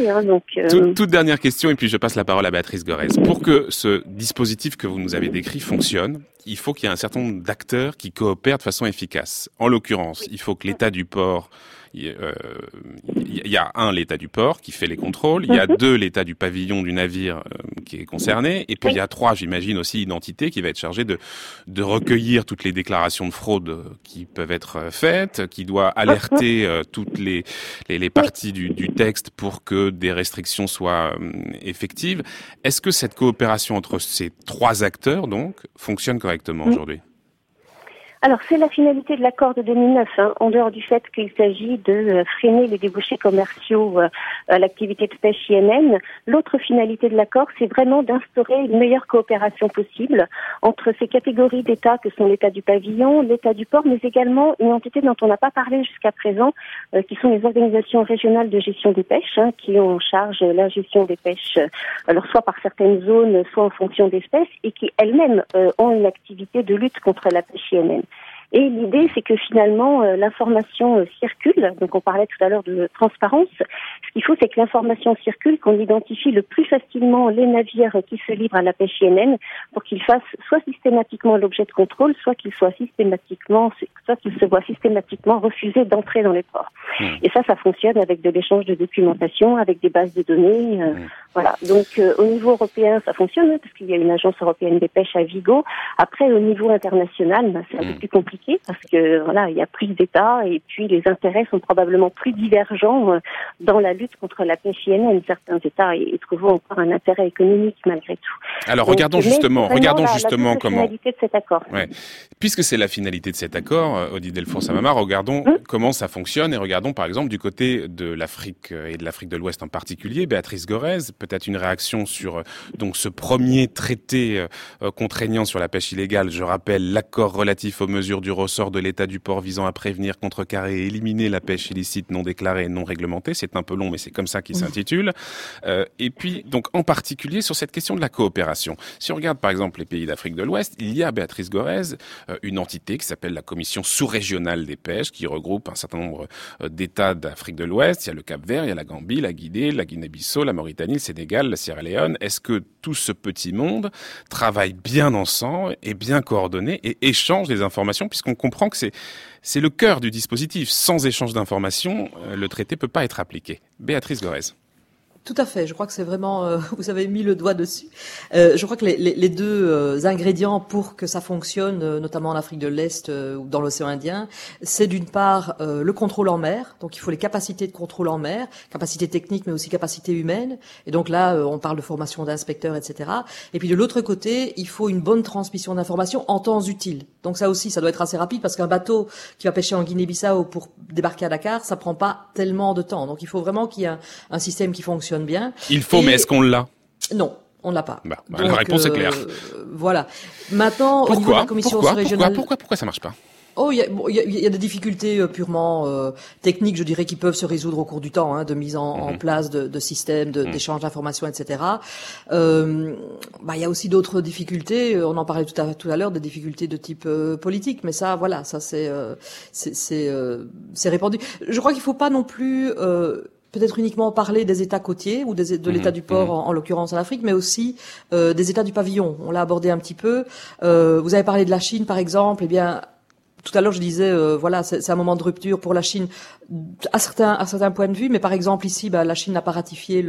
hein, donc, euh, toute, dernière question et puis je passe la parole à Béatrice Gorez. Pour que ce dispositif que vous nous avez décrit fonctionne, il faut qu'il y ait un certain nombre d'acteurs qui coopèrent de façon efficace. En l'occurrence, il faut que l'État du port il y, a un l'état du port qui fait les contrôles, il y a mhm. deux l'état du pavillon du navire euh, qui est concerné, et puis il y a trois, j'imagine aussi une entité qui va être chargée de de recueillir toutes les déclarations de fraude qui peuvent être faites, qui doit alerter <laughs> euh, toutes les, les, les parties du, du, texte pour que des restrictions soient euh, effectives. Est-ce que cette coopération entre ces trois acteurs donc fonctionne correctement? Aujourd'hui alors c'est la finalité de l'accord de 2009, hein, en dehors du fait qu'il s'agit de euh, freiner les débouchés commerciaux euh, à l'activité de pêche INN. L'autre finalité de l'accord, c'est vraiment d'instaurer une meilleure coopération possible entre ces catégories d'États que sont l'État du pavillon, l'État du port, mais également une entité dont on n'a pas parlé jusqu'à présent, euh, qui sont les organisations régionales de gestion des pêches, hein, qui ont en charge la gestion des pêches, alors soit par certaines zones, soit en fonction d'espèces, et qui elles-mêmes ont une activité de lutte contre la pêche INN. Et l'idée, c'est que finalement, euh, l'information euh, circule. Donc, on parlait tout à l'heure de transparence. Ce qu'il faut, c'est que l'information circule, qu'on identifie le plus facilement les navires qui se livrent à la pêche INN pour qu'ils fassent soit systématiquement l'objet de contrôle, soit qu'ils soient systématiquement, soit qu'ils se voient systématiquement refusés d'entrer dans les ports. Mmh. Et ça, ça fonctionne avec de l'échange de documentation, avec des bases de données. Euh, mmh. Voilà. Donc, au niveau européen, ça fonctionne hein, parce qu'il y a une agence européenne des pêches à Vigo. Après, au niveau international, bah, c'est un peu mmh. plus compliqué parce que voilà, il y a plus d'États et puis les intérêts sont probablement plus divergents euh, dans la lutte contre la pêche INN. Certains États y trouvent encore un intérêt économique malgré tout. Alors regardons justement, regardons justement comment. Finalité de cet accord. Ouais. Puisque c'est la finalité de cet accord, euh, Odile Delfour Samama, regardons hum. comment ça fonctionne et regardons par exemple du côté de l'Afrique euh, et de l'Afrique de l'Ouest en particulier. Béatrice Gorez, peut-être une réaction sur donc ce premier traité contraignant sur la pêche illégale. Je rappelle l'accord relatif aux mesures du ressort de l'État du port visant à prévenir, contrecarrer et éliminer la pêche illicite non déclarée et non réglementée. C'est un peu long, mais c'est comme ça qu'il s'intitule. Euh, et puis, donc, en particulier sur cette question de la coopération. Si on regarde, par exemple, les pays d'Afrique de l'Ouest, il y a, Béatrice Gorez, euh, une entité qui s'appelle la Commission sous-régionale des pêches, qui regroupe un certain nombre euh, d'États d'Afrique de l'Ouest. Il y a le Cap-Vert, il y a la Gambie, la Guinée, la Guinée-Bissau, la Mauritanie, le Sénégal, la Sierra Leone. Est-ce que tout ce petit monde travaille bien ensemble et bien coordonné et échange des informations puisqu'on comprend que c'est le cœur du dispositif. Sans échange d'informations, euh, le traité peut pas être appliqué. Béatrice Gorez. Tout à fait. Je crois que c'est vraiment, euh, <laughs> vous avez mis le doigt dessus. Euh, je crois que les, deux ingrédients pour que ça fonctionne, notamment en Afrique de l'Est ou dans l'océan Indien, c'est d'une part le contrôle en mer. Donc il faut les capacités de contrôle en mer, capacités techniques, mais aussi capacités humaines. Et donc là, on parle de formation d'inspecteurs, etc. Et puis de l'autre côté, il faut une bonne transmission d'informations en temps utile. Donc ça aussi, ça doit être assez rapide parce qu'un bateau qui va pêcher en Guinée-Bissau pour débarquer à Dakar, ça prend pas tellement de temps. Donc il faut vraiment qu'il y ait un, un système qui fonctionne bien. Il faut, mais est-ce qu'on l'a? Non. On l'a pas. Bah, la réponse est claire. Euh, voilà. Maintenant, pourquoi, au niveau de la commission pourquoi, régionale... Pourquoi, pourquoi, pourquoi ça marche pas? Oh, il y a, y, y a, des difficultés euh, purement euh, techniques, je dirais, qui peuvent se résoudre au cours du temps, hein, de mise en, mhm. place de, de systèmes, mhm. d'échange d'informations, etc. Euh, bah, il y a aussi d'autres difficultés. On en parlait tout à, tout à l'heure, des difficultés de type euh, politique, mais ça, voilà, ça c'est c'est répandu. Je crois qu'il faut pas non plus peut-être uniquement parler des États côtiers ou des, de l'État mhm. du port, en, l'occurrence en Afrique, mais aussi euh, des États du pavillon. On l'a abordé un petit peu. Euh, vous avez parlé de la Chine, par exemple. Eh bien, tout à l'heure, je disais, euh, voilà, c'est un moment de rupture pour la Chine à certains à certains points de vue, mais par exemple ici, bah, la Chine n'a pas ratifié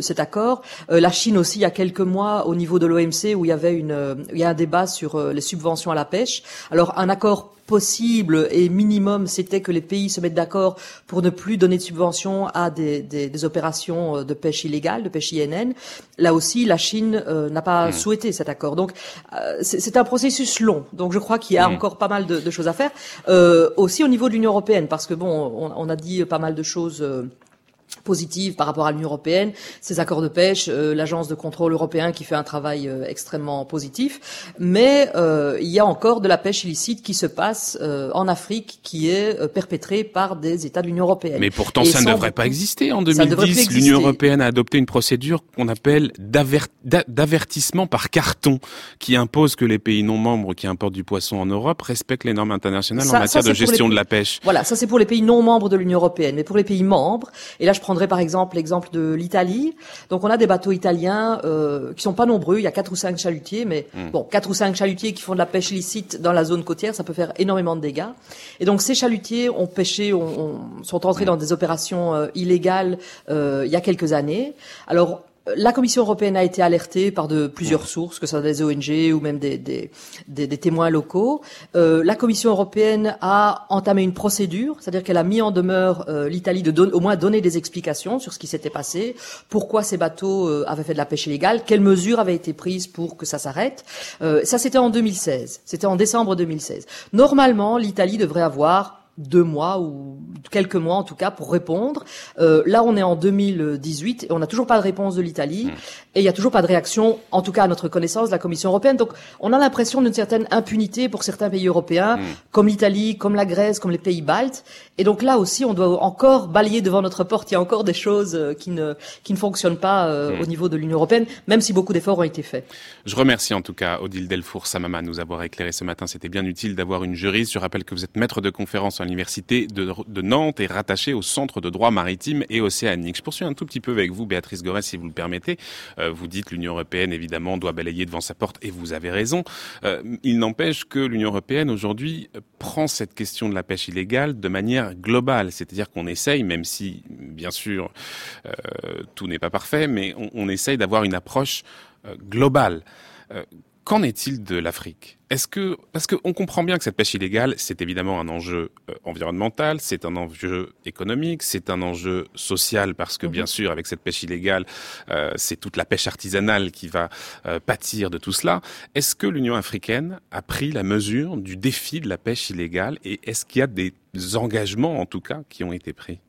cet accord. Euh, la Chine aussi, il y a quelques mois, au niveau de l'OMC, où il y avait une, euh, il y a un débat sur les subventions à la pêche. Alors, un accord possible et minimum, c'était que les pays se mettent d'accord pour ne plus donner de subventions à des, des, des, opérations de pêche illégale, de pêche INN. Là aussi, la Chine n'a pas mmh. souhaité cet accord. Donc, c'est un processus long. Donc, je crois qu'il y a mmh. encore pas mal de, de choses à faire. aussi au niveau de l'Union européenne parce que bon, on, a dit pas mal de choses euh, positive par rapport à l'Union européenne, ces accords de pêche, euh, l'agence de contrôle européen qui fait un travail euh, extrêmement positif, mais euh, il y a encore de la pêche illicite qui se passe en Afrique, qui est perpétrée par des États de l'Union européenne. Mais pourtant, ça ne devrait pas exister. En 2010, l'Union européenne a adopté une procédure qu'on appelle d'avertissement par carton, qui impose que les pays non membres qui importent du poisson en Europe respectent les normes internationales en matière de gestion de la pêche. Voilà, ça c'est pour les pays non membres de l'Union européenne, mais pour les pays membres, et là je prendrais par exemple l'exemple de l'Italie. Donc on a des bateaux italiens euh, qui sont pas nombreux, il y a quatre ou cinq chalutiers, mais hmm. bon, quatre ou cinq chalutiers qui font de la pêche illicite dans la zone côtière, ça peut faire énormément de dégâts. Et donc ces chalutiers ont pêché, ont, sont entrés dans des opérations euh, illégales euh, il y a quelques années. Alors la Commission européenne a été alertée par de plusieurs sources, que ce soit des ONG ou même des, des, des, des témoins locaux. Euh, la Commission européenne a entamé une procédure, c'est-à-dire qu'elle a mis en demeure euh, l'Italie de au moins donner des explications sur ce qui s'était passé, pourquoi ces bateaux euh, avaient fait de la pêche illégale, quelles mesures avaient été prises pour que ça s'arrête. Euh, ça, c'était en 2016. C'était en décembre 2016. Normalement, l'Italie devrait avoir deux mois ou quelques mois en tout cas pour répondre. Euh, là, on est en 2018 et on n'a toujours pas de réponse de l'Italie hmm. Et il n'y a toujours pas de réaction, en tout cas à notre connaissance, de la Commission européenne. Donc, on a l'impression d'une certaine impunité pour certains pays européens, hmm. comme l'Italie, comme la Grèce, comme les pays baltes. Et donc là aussi, on doit encore balayer devant notre porte. Il y a encore des choses euh, qui ne qui ne fonctionnent pas euh, hmm. au niveau de l'Union européenne, même si beaucoup d'efforts ont été faits. Je remercie en tout cas Odile Delfour Samama de nous avoir éclairé ce matin. C'était bien utile d'avoir une juriste. Je rappelle que vous êtes maître de conférence à l'université de, Nantes et rattaché au Centre de droit maritime et océanique. Je poursuis un tout petit peu avec vous, Béatrice Gorès, si vous le permettez. Euh, vous dites l'Union européenne, évidemment, doit balayer devant sa porte, et vous avez raison. Euh, il n'empêche que l'Union européenne, aujourd'hui, prend cette question de la pêche illégale de manière globale. C'est-à-dire qu'on essaye, même si, bien sûr, euh, tout n'est pas parfait, mais on, on essaye d'avoir une approche globale. Qu'en est-il de l'Afrique? Est-ce que parce qu'on comprend bien que cette pêche illégale, c'est évidemment un enjeu euh, environnemental, c'est un enjeu économique, c'est un enjeu social parce que bien mhm. sûr avec cette pêche illégale, euh, c'est toute la pêche artisanale qui va euh, pâtir de tout cela. Est-ce que l'Union africaine a pris la mesure du défi de la pêche illégale et est-ce qu'il y a des engagements en tout cas qui ont été pris?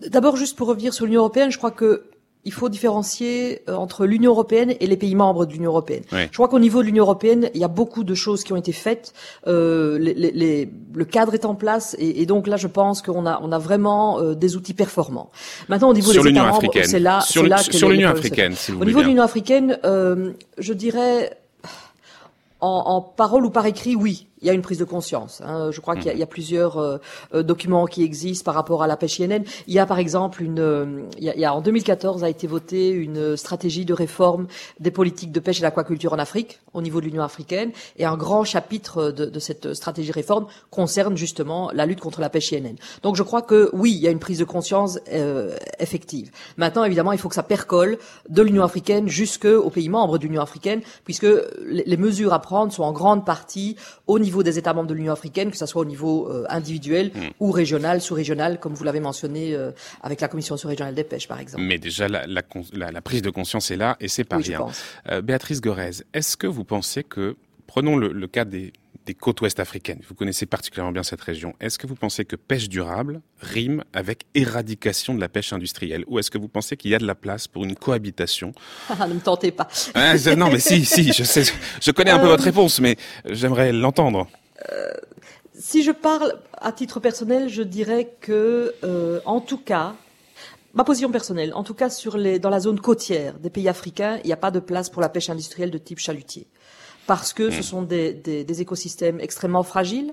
D'abord, juste pour revenir sur l'Union européenne, je crois que il faut différencier euh, entre l'Union européenne et les pays membres de l'Union européenne. Je crois qu'au niveau de l'Union européenne, il y a beaucoup de choses qui ont été faites. Euh, les, le cadre est en place et, et, donc là, je pense qu'on a, on a vraiment euh, des outils performants. Maintenant, au niveau sur des États membres, c'est là, sur, là que sur l'Union africaine. Si vous au niveau de l'Union africaine, euh, je dirais en, en parole ou par écrit, oui il y a une prise de conscience. Hein. Je crois qu'il y, y, a plusieurs euh, euh, documents qui existent par rapport à la pêche INN. Il y a par exemple une, euh, il, y a, il y a, en 2014 a été votée une stratégie de réforme des politiques de pêche et d'aquaculture en Afrique au niveau de l'Union africaine, et un grand chapitre de, de, cette stratégie réforme concerne justement la lutte contre la pêche INN. Donc je crois que oui, il y a une prise de conscience effective. Maintenant, évidemment, il faut que ça percole de l'Union africaine jusqu'aux pays membres de l'Union africaine, puisque les mesures à prendre sont en grande partie au niveau niveau des États membres de l'Union africaine, que ce soit au niveau euh, individuel mm. ou régional, sous-régional, comme vous l'avez mentionné euh, avec la Commission sous-régionale des pêches, par exemple. Mais déjà, la, la, la, prise de conscience est là et c'est pas rien. Euh, Béatrice Gorez, est-ce que vous pensez que, prenons le, le cas des, des côtes ouest africaines. Vous connaissez particulièrement bien cette région. Est-ce que vous pensez que pêche durable rime avec éradication de la pêche industrielle? Ou est-ce que vous pensez qu'il y a de la place pour une cohabitation? <laughs> Ah, Ne me tentez pas. Ah, non, mais si, <laughs> si, je sais, je connais un peu votre réponse, mais j'aimerais l'entendre. si je parle à titre personnel, je dirais que, en tout cas, Ma position personnelle, en tout cas sur les, dans la zone côtière des pays africains, il n'y a pas de place pour la pêche industrielle de type chalutier parce que ce hmm. sont des, des, des écosystèmes extrêmement fragiles,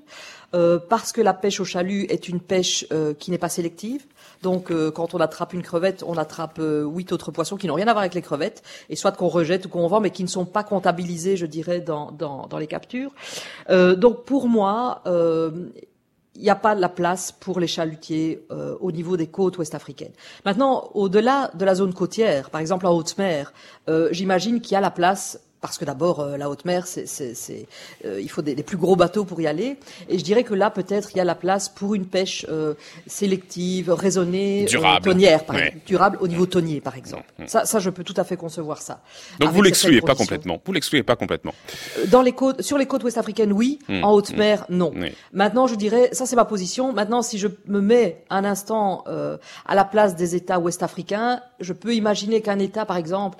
euh, parce que la pêche au chalut est une pêche euh, qui n'est pas sélective. Donc, euh, quand on attrape une crevette, on attrape euh, huit autres poissons qui n'ont rien à voir avec les crevettes, et soit qu'on rejette ou qu'on vend, mais qui ne sont pas comptabilisés, je dirais, dans, dans, dans les captures. donc, pour moi, il n'y a pas la place pour les chalutiers euh, au niveau des côtes ouest-africaines. Maintenant, au-delà de la zone côtière, par exemple en haute mer, euh, j'imagine qu'il y a la place parce que d'abord euh, la haute mer, c'est, euh, il faut des, plus gros bateaux pour y aller. Et je dirais que là, peut-être, il y a la place pour une pêche euh, sélective, raisonnée, durable, tonnière, par exemple, durable au niveau tonnier, par exemple. Ça, ça, je peux tout à fait concevoir ça. Donc vous l'excluez pas complètement. Vous l'excluez pas complètement. Dans les côtes, sur les côtes ouest-africaines, oui. Mm, en haute mer, non. Maintenant, je dirais, ça c'est ma position. Maintenant, si je me mets un instant à la place des États ouest-africains, je peux imaginer qu'un État, par exemple,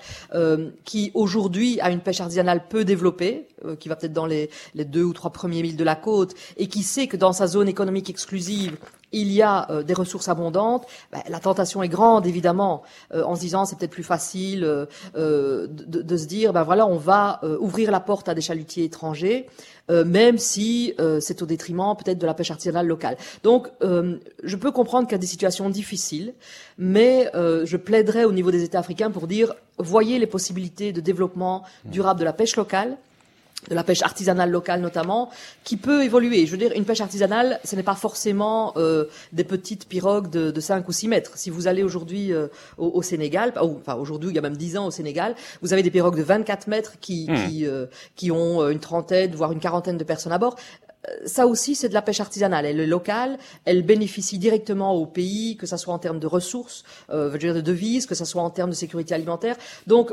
qui aujourd'hui a une pêche artisanale peu développée, euh, qui va peut-être dans les, les, deux ou trois premiers milles de la côte, et qui sait que dans sa zone économique exclusive, il y a euh, des ressources abondantes, ben, la tentation est grande, évidemment, euh, en se disant c'est peut-être plus facile de, de, se dire, ben voilà, on va ouvrir la porte à des chalutiers étrangers, même si c'est au détriment peut-être de la pêche artisanale locale. Donc, je peux comprendre qu'il y a des situations difficiles, mais je plaiderais au niveau des États africains pour dire, voyez les possibilités de développement durable de la pêche locale, de la pêche artisanale locale notamment, qui peut évoluer. Je veux dire, une pêche artisanale, ce n'est pas forcément euh, des petites pirogues de, de 5 ou 6 mètres. Si vous allez aujourd'hui euh, au, Sénégal, enfin aujourd'hui, il y a même 10 ans au Sénégal, vous avez des pirogues de 24 mètres qui, hmm. qui, euh, qui ont une trentaine, voire une quarantaine de personnes à bord ça aussi, c'est de la pêche artisanale. Elle est locale, elle bénéficie directement au pays, que ce soit en termes de ressources, euh, veux dire de devises, que ce soit en termes de sécurité alimentaire. Donc,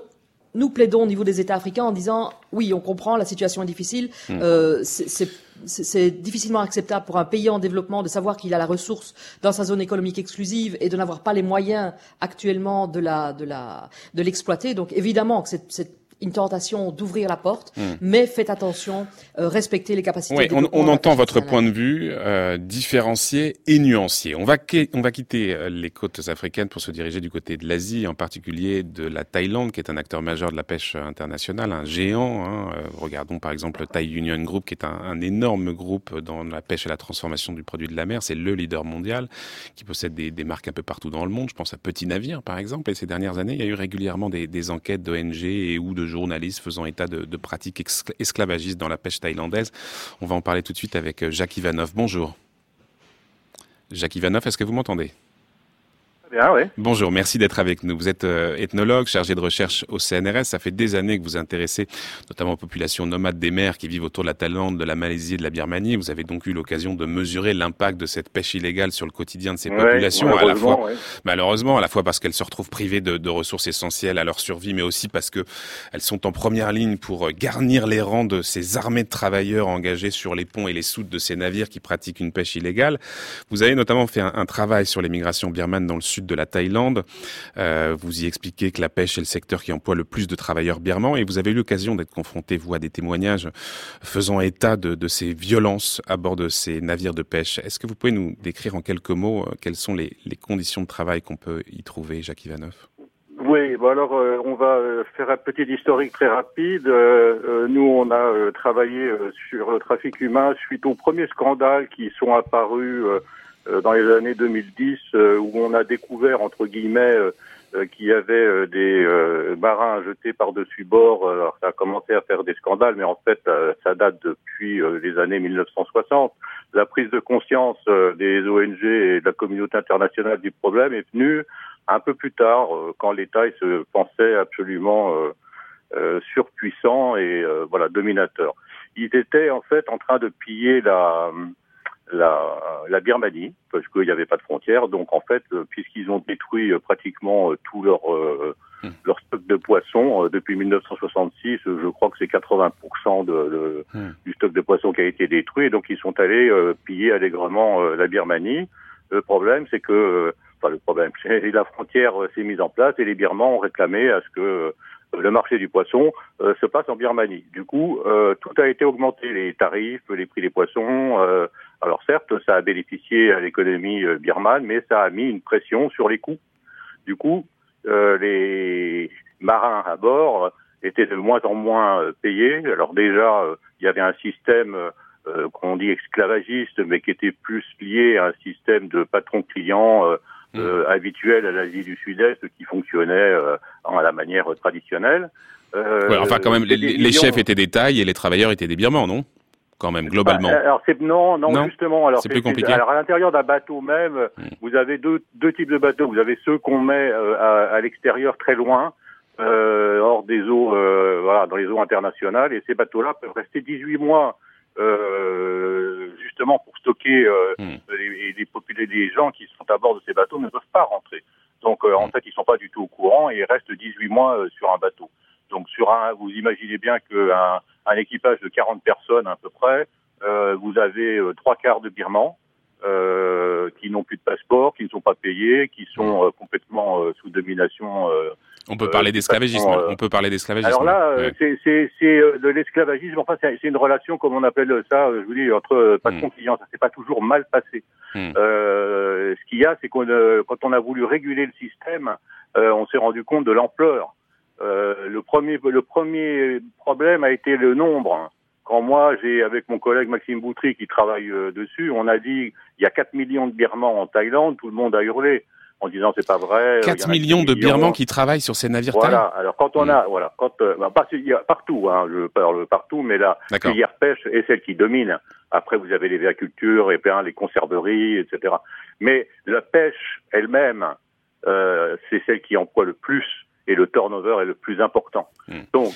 nous plaidons au niveau des États africains en disant oui, on comprend, la situation est difficile, hmm. euh, c'est difficilement acceptable pour un pays en développement de savoir qu'il a la ressource dans sa zone économique exclusive et de n'avoir pas les moyens actuellement de la de la de l'exploiter. Donc évidemment que cette une tentation d'ouvrir la porte, hmm. mais faites attention, euh, respectez les capacités. Oui, on, on entend votre point de vue euh, différencié et nuancié. On va, on va quitter euh, les côtes africaines pour se diriger du côté de l'Asie, en particulier de la Thaïlande, qui est un acteur majeur de la pêche internationale, un géant. Hein. Euh, regardons par exemple le Thai Union Group, qui est un, un, énorme groupe dans la pêche et la transformation du produit de la mer. C'est le leader mondial, qui possède des, des, marques un peu partout dans le monde. Je pense à Petit Navire, par exemple. Et ces dernières années, il y a eu régulièrement des, des enquêtes d'ONG et ou de journalistes faisant état de, de pratiques esclavagistes dans la pêche thaïlandaise. On va en parler tout de suite avec euh, Jacques Ivanov. Bonjour. Jacques Ivanov, est-ce que vous m'entendez? Bonjour, merci d'être avec nous. Vous êtes euh, ethnologue, chargé de recherche au CNRS. Ça fait des années que vous intéressez notamment aux populations nomades des mers qui vivent autour de la Thaïlande, de la Malaisie et de la Birmanie. Vous avez donc eu l'occasion de mesurer l'impact de cette pêche illégale sur le quotidien de ces populations, à la fois, malheureusement, à la fois parce qu'elles se retrouvent privées de, de, ressources essentielles à leur survie, mais aussi parce que elles sont en première ligne pour garnir les rangs de ces armées de travailleurs engagés sur les ponts et les soutes de ces navires qui pratiquent une pêche illégale. Vous avez notamment fait un, un travail sur les migrations birmanes dans le sud de la Thaïlande. Euh, vous y expliquez que la pêche est le secteur qui emploie le plus de travailleurs birmans et vous avez eu l'occasion d'être confronté, vous, à des témoignages faisant état de, ces violences à bord de ces navires de pêche. Est-ce que vous pouvez nous décrire en quelques mots euh, quelles sont les, conditions de travail qu'on peut y trouver, Jacques Ivanov? Oui, alors euh, on va faire un petit historique très rapide. nous, on a travaillé sur le trafic humain suite aux premiers scandales qui sont apparus dans les années 2010 euh, où on a découvert entre guillemets euh, qu'il y avait des marins jetés par-dessus bord. Alors, ça a commencé à faire des scandales, mais en fait, ça date depuis les années 1960. La prise de conscience des ONG et de la communauté internationale du problème est venue un peu plus tard, quand l'État se pensait absolument surpuissant et voilà dominateur. Ils étaient en fait en train de piller la la, la Birmanie, parce qu'il n'y avait pas de frontières. Donc en fait, euh, puisqu'ils ont détruit euh, pratiquement euh, tout leur hmm. leur stock de poissons depuis 1966, je crois que c'est 80% de, hmm. du stock de poissons qui a été détruit. donc ils sont allés piller allègrement la Birmanie. Le problème, c'est que, enfin le problème, <laughs> la frontière s'est mise en place et les Birmans ont réclamé à ce que le marché du poisson se passe en Birmanie. Du coup, tout a été augmenté, les tarifs, les prix des poissons. Alors certes, ça a bénéficié à l'économie birmane, mais ça a mis une pression sur les coûts. Du coup, les marins à bord étaient de moins en moins payés. Alors déjà, il y avait un système euh, qu'on dit esclavagiste, mais qui était plus lié à un système de patron-client euh, mm. euh, habituel à l'Asie du Sud-Est qui fonctionnait à la manière traditionnelle. Ouais, enfin, quand même, les, chefs étaient des tailles et les travailleurs étaient des Birmans, non? Quand même, globalement. Bah, alors c'est non, non, justement. Alors c'est plus compliqué. Alors à l'intérieur d'un bateau même, vous avez deux, deux types de bateaux. Vous avez ceux qu'on met à, à l'extérieur très loin, euh, hors des eaux, voilà, dans les eaux internationales, et ces bateaux-là peuvent rester 18 mois euh, justement pour stocker euh, hmm. les, les, les, gens qui sont à bord de ces bateaux ne peuvent pas rentrer. Donc euh, en hmm. fait, ils sont pas du tout au courant et ils restent 18 mois euh, sur un bateau. Donc sur un, vous imaginez bien qu'un un équipage de 40 personnes à peu près, vous avez trois quarts de Birmans. qui n'ont plus de passeport, qui ne sont pas payés, qui sont complètement sous domination on peut parler euh, d'esclavagisme. Euh, on peut parler d'esclavagisme. Alors là, euh, c'est de l'esclavagisme. Enfin, c'est une relation, comme on appelle ça, je vous dis, entre patron-client. Hmm. Ça s'est pas toujours mal passé. Hmm. ce qu'il y a, c'est qu'on, quand on a voulu réguler le système, on s'est rendu compte de l'ampleur. Le premier, le premier problème a été le nombre. Quand moi, j'ai, avec mon collègue Maxime Boutry qui travaille dessus, on a dit, il y a 4 millions de Birmans en Thaïlande, tout le monde a hurlé en disant c'est pas vrai. 4 millions de Birmans qui travaillent sur ces navires Voilà. Alors quand on a, hmm. voilà, quand euh, bah, partout, hein, je parle partout, mais la filière pêche est celle qui domine. Après, vous avez les véhicultures et bien les conserveries, etc. Mais la pêche elle-même, euh, c'est celle qui emploie le plus et le turnover est le plus important. Hmm. Donc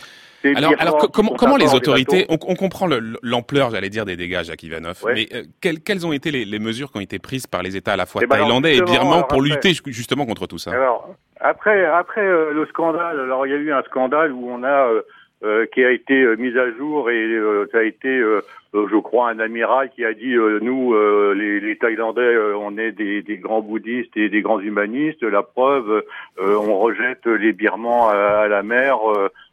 alors, alors comment, comment les autorités, on, on, comprend l'ampleur, j'allais dire, des dégâts, Jacques Ivanov, mais euh, quelles, quelles, ont été les, les, mesures qui ont été prises par les États à la fois eh ben thaïlandais et birmans pour lutter justement contre tout ça? Alors, après, après euh, le scandale, alors il y a eu un scandale où on a euh, euh, qui a été euh, mise à jour et euh, ça a été, je crois, un amiral qui a dit nous, les, les, Thaïlandais, on est des, des, grands bouddhistes et des grands humanistes. La preuve, on rejette les Birmans à, la mer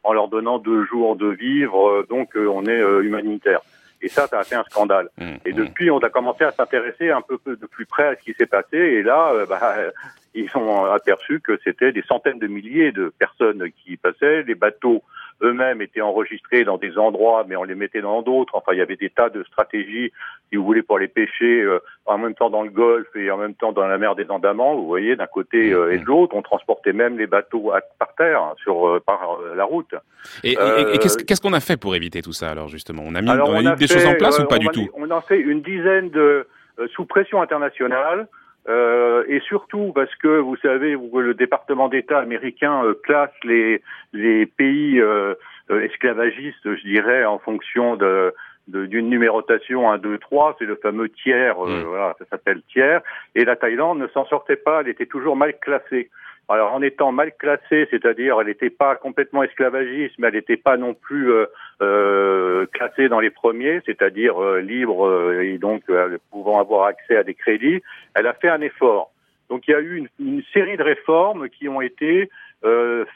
en leur donnant deux jours de vivre, donc on est humanitaire. Et ça, ça a fait un scandale. Mmh, et mmh. depuis, on a commencé à s'intéresser un peu de plus près à ce qui s'est passé. Et là, bah, <laughs> ils ont aperçu que c'était des centaines de milliers de personnes qui passaient. Les bateaux eux-mêmes étaient enregistrés dans des endroits, mais on les mettait dans d'autres. Enfin, il y avait des tas de stratégies, si vous voulez, pour les pêcher euh, en même temps dans le Golfe et en même temps dans la mer des Andamans. Vous voyez, d'un côté euh, et de l'autre, on transportait même les bateaux par terre, hein, sur euh, par la route. Et, qu'est-ce qu'on a fait pour éviter tout ça alors justement? On a mis, des choses en place ou pas du tout? On a fait une dizaine de sous pression internationale. Euh, et surtout parce que vous savez, le département d'État américain euh, classe les les pays euh, euh, esclavagistes, je dirais, en fonction de d'une numérotation 1, 2, 3, c'est le fameux tiers, mmh. voilà, ça s'appelle tiers, et la Thaïlande ne s'en sortait pas, elle était toujours mal classée. Alors en étant mal classée, c'est-à-dire elle n'était pas complètement esclavagiste, mais elle n'était pas non plus euh, euh, classée dans les premiers, c'est-à-dire euh, libre et donc pouvant avoir accès à des crédits, elle a fait un effort. Donc il y a eu une, une série de réformes qui ont été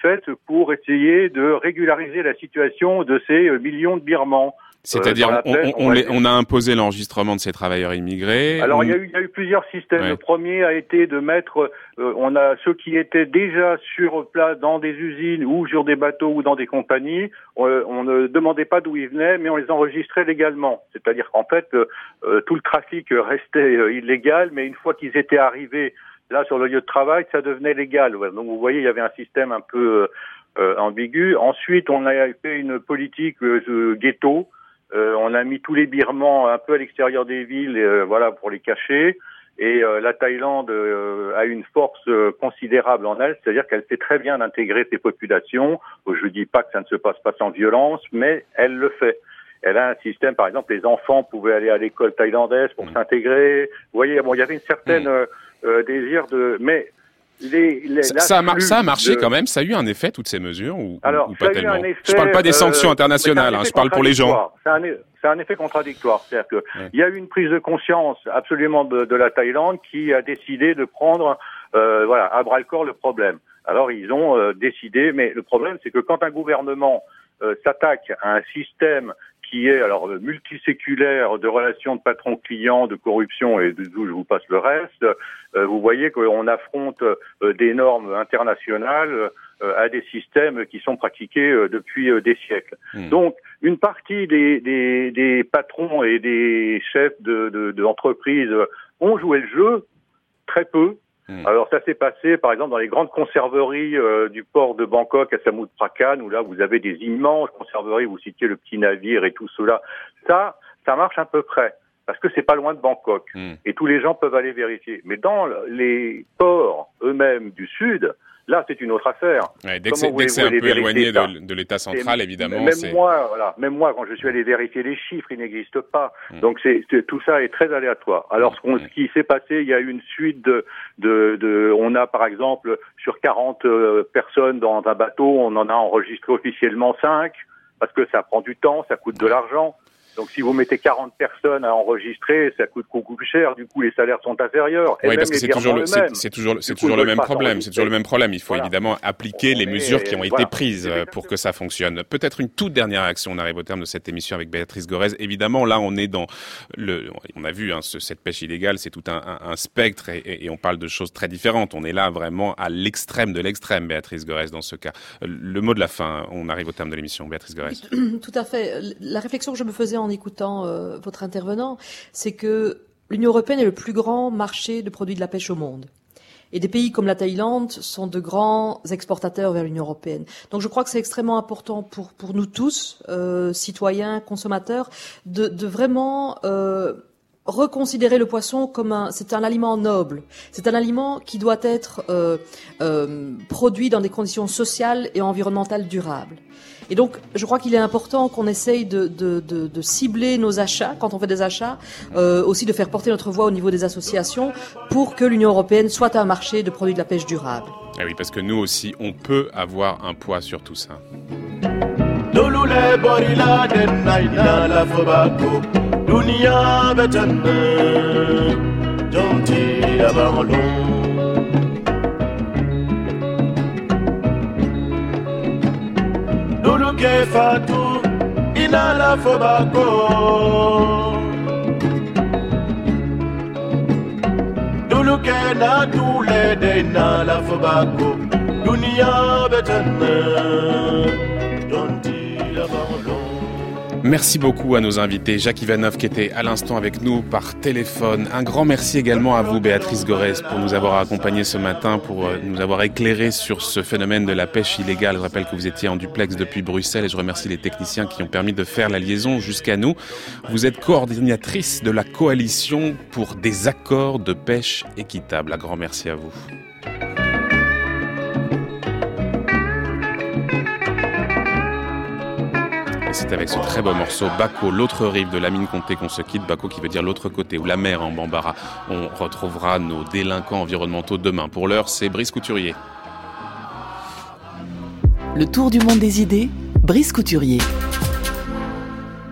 faites pour essayer de régulariser la situation de ces millions de Birmans. C'est-à-dire, on, on, a imposé l'enregistrement de ces travailleurs immigrés. Alors, il, y a eu, il y a eu plusieurs systèmes. Le premier a été de mettre, euh, on a ceux qui étaient déjà sur place dans des usines ou sur des bateaux ou dans des compagnies. Euh, on, ne demandait pas d'où ils venaient, mais on les enregistrait légalement. C'est-à-dire qu'en fait, euh, tout le trafic restait illégal, mais une fois qu'ils étaient arrivés là sur le lieu de travail, ça devenait légal. Donc, vous voyez, il y avait un système un peu ambigu. Ensuite, on a fait une politique ghetto euh, on a mis tous les Birmans un peu à l'extérieur des villes, euh, voilà, pour les cacher. Et euh, la Thaïlande a une force considérable en elle, c'est-à-dire qu'elle sait très bien intégrer ses populations. Je ne dis pas que ça ne se passe pas sans violence, mais elle le fait. Elle a un système, par exemple, les enfants pouvaient aller à l'école thaïlandaise pour mmh. s'intégrer. Vous voyez, bon, il y avait une certaine mmh. désir de, mais ça, a ça, a marché quand même Ça a eu un effet, toutes ces mesures ou, Alors, pas tellement Je parle pas des sanctions euh, internationales, hein, je parle pour les gens. C'est un, effet contradictoire. C'est-à-dire qu'il y a eu une prise de conscience absolument de, la Thaïlande qui a décidé de prendre euh, voilà, à bras-le-corps le problème. Alors ils ont euh, décidé, mais le problème c'est que quand un gouvernement s'attaque à un système qui est alors multiséculaire de relations de patron-client, de corruption et d'où je vous passe le reste, vous voyez qu'on affronte des normes internationales à des systèmes qui sont pratiqués depuis des siècles. Hmm. Donc, une partie des, des, des, patrons et des chefs d'entreprise de, ont joué le jeu, très peu, Hmm. Alors ça s'est passé par exemple dans les grandes conserveries euh, du port de Bangkok à Samut Prakan où là vous avez des immenses conserveries, vous citiez le petit navire et tout cela. Ça, ça marche à peu près parce que c'est pas loin de Bangkok hmm. et tous les gens peuvent aller vérifier. Mais dans les ports eux-mêmes du sud, Là, c'est une autre affaire. dès que c'est un peu éloigné de, l'État central, évidemment. Même moi, voilà, même moi, quand je suis allé vérifier les chiffres, ils n'existent pas. Hmm. Donc, c'est tout ça est très aléatoire. Alors, ce, ce, qui s'est passé, il y a eu une suite de, de, de, on a par exemple sur 40 euh, personnes dans un bateau, on en a enregistré officiellement 5 parce que ça prend du temps, ça coûte de l'argent. Donc si vous mettez 40 personnes à enregistrer, ça coûte beaucoup plus cher. Du coup, les salaires sont inférieurs. oui, parce que c'est toujours, le, c'est toujours, c'est toujours le même problème. C'est toujours le même problème. Il faut évidemment appliquer les mesures qui ont été prises pour que ça fonctionne. Peut-être une toute dernière réaction. On arrive au terme de cette émission avec Béatrice Gorez. Évidemment, là, on est dans le. On a vu hein, cette pêche illégale, c'est tout un, un, spectre et, et, on parle de choses très différentes. On est là vraiment à l'extrême de l'extrême, Béatrice Gorez, dans ce cas. Le mot de la fin. On arrive au terme de l'émission, Béatrice Gorez. <clears throat> Tout à fait. La réflexion que je me faisais en écoutant euh, votre intervenant, c'est que l'Union européenne est le plus grand marché de produits de la pêche au monde. Et des pays comme la Thaïlande sont de grands exportateurs vers l'Union européenne. Donc je crois que c'est extrêmement important pour, pour nous tous, euh, citoyens, consommateurs, de, vraiment euh, reconsidérer le poisson comme un, c'est un aliment noble. C'est un aliment qui doit être produit dans des conditions sociales et environnementales durables. Et donc, je crois qu'il est important qu'on essaye de, de, de, de, cibler nos achats, quand on fait des achats, euh, aussi de faire porter notre voix au niveau des associations pour que l'Union européenne soit un marché de produits de la pêche durable. Ah oui, parce que nous aussi, on peut avoir un poids sur tout ça. Ke fatu inala fobako duluke na dule de inala fobako dunia la Merci beaucoup à nos invités. Jacques Ivanov qui était à l'instant avec nous par téléphone. Un grand merci également à vous Béatrice Gorès pour nous avoir accompagnés ce matin, pour euh, nous avoir éclairé sur ce phénomène de la pêche illégale. Je rappelle que vous étiez en duplex depuis Bruxelles et je remercie les techniciens qui ont permis de faire la liaison jusqu'à nous. Vous êtes coordinatrice de la coalition pour des accords de pêche équitable. Un grand merci à vous. C'est avec ce très beau morceau Bako, l'autre rive de la mine Comté qu'on se quitte. Bako qui veut dire l'autre côté ou la mer en Bambara. On retrouvera nos délinquants environnementaux demain. Pour l'heure, c'est Brice Couturier. Le tour du monde des idées, Brice Couturier.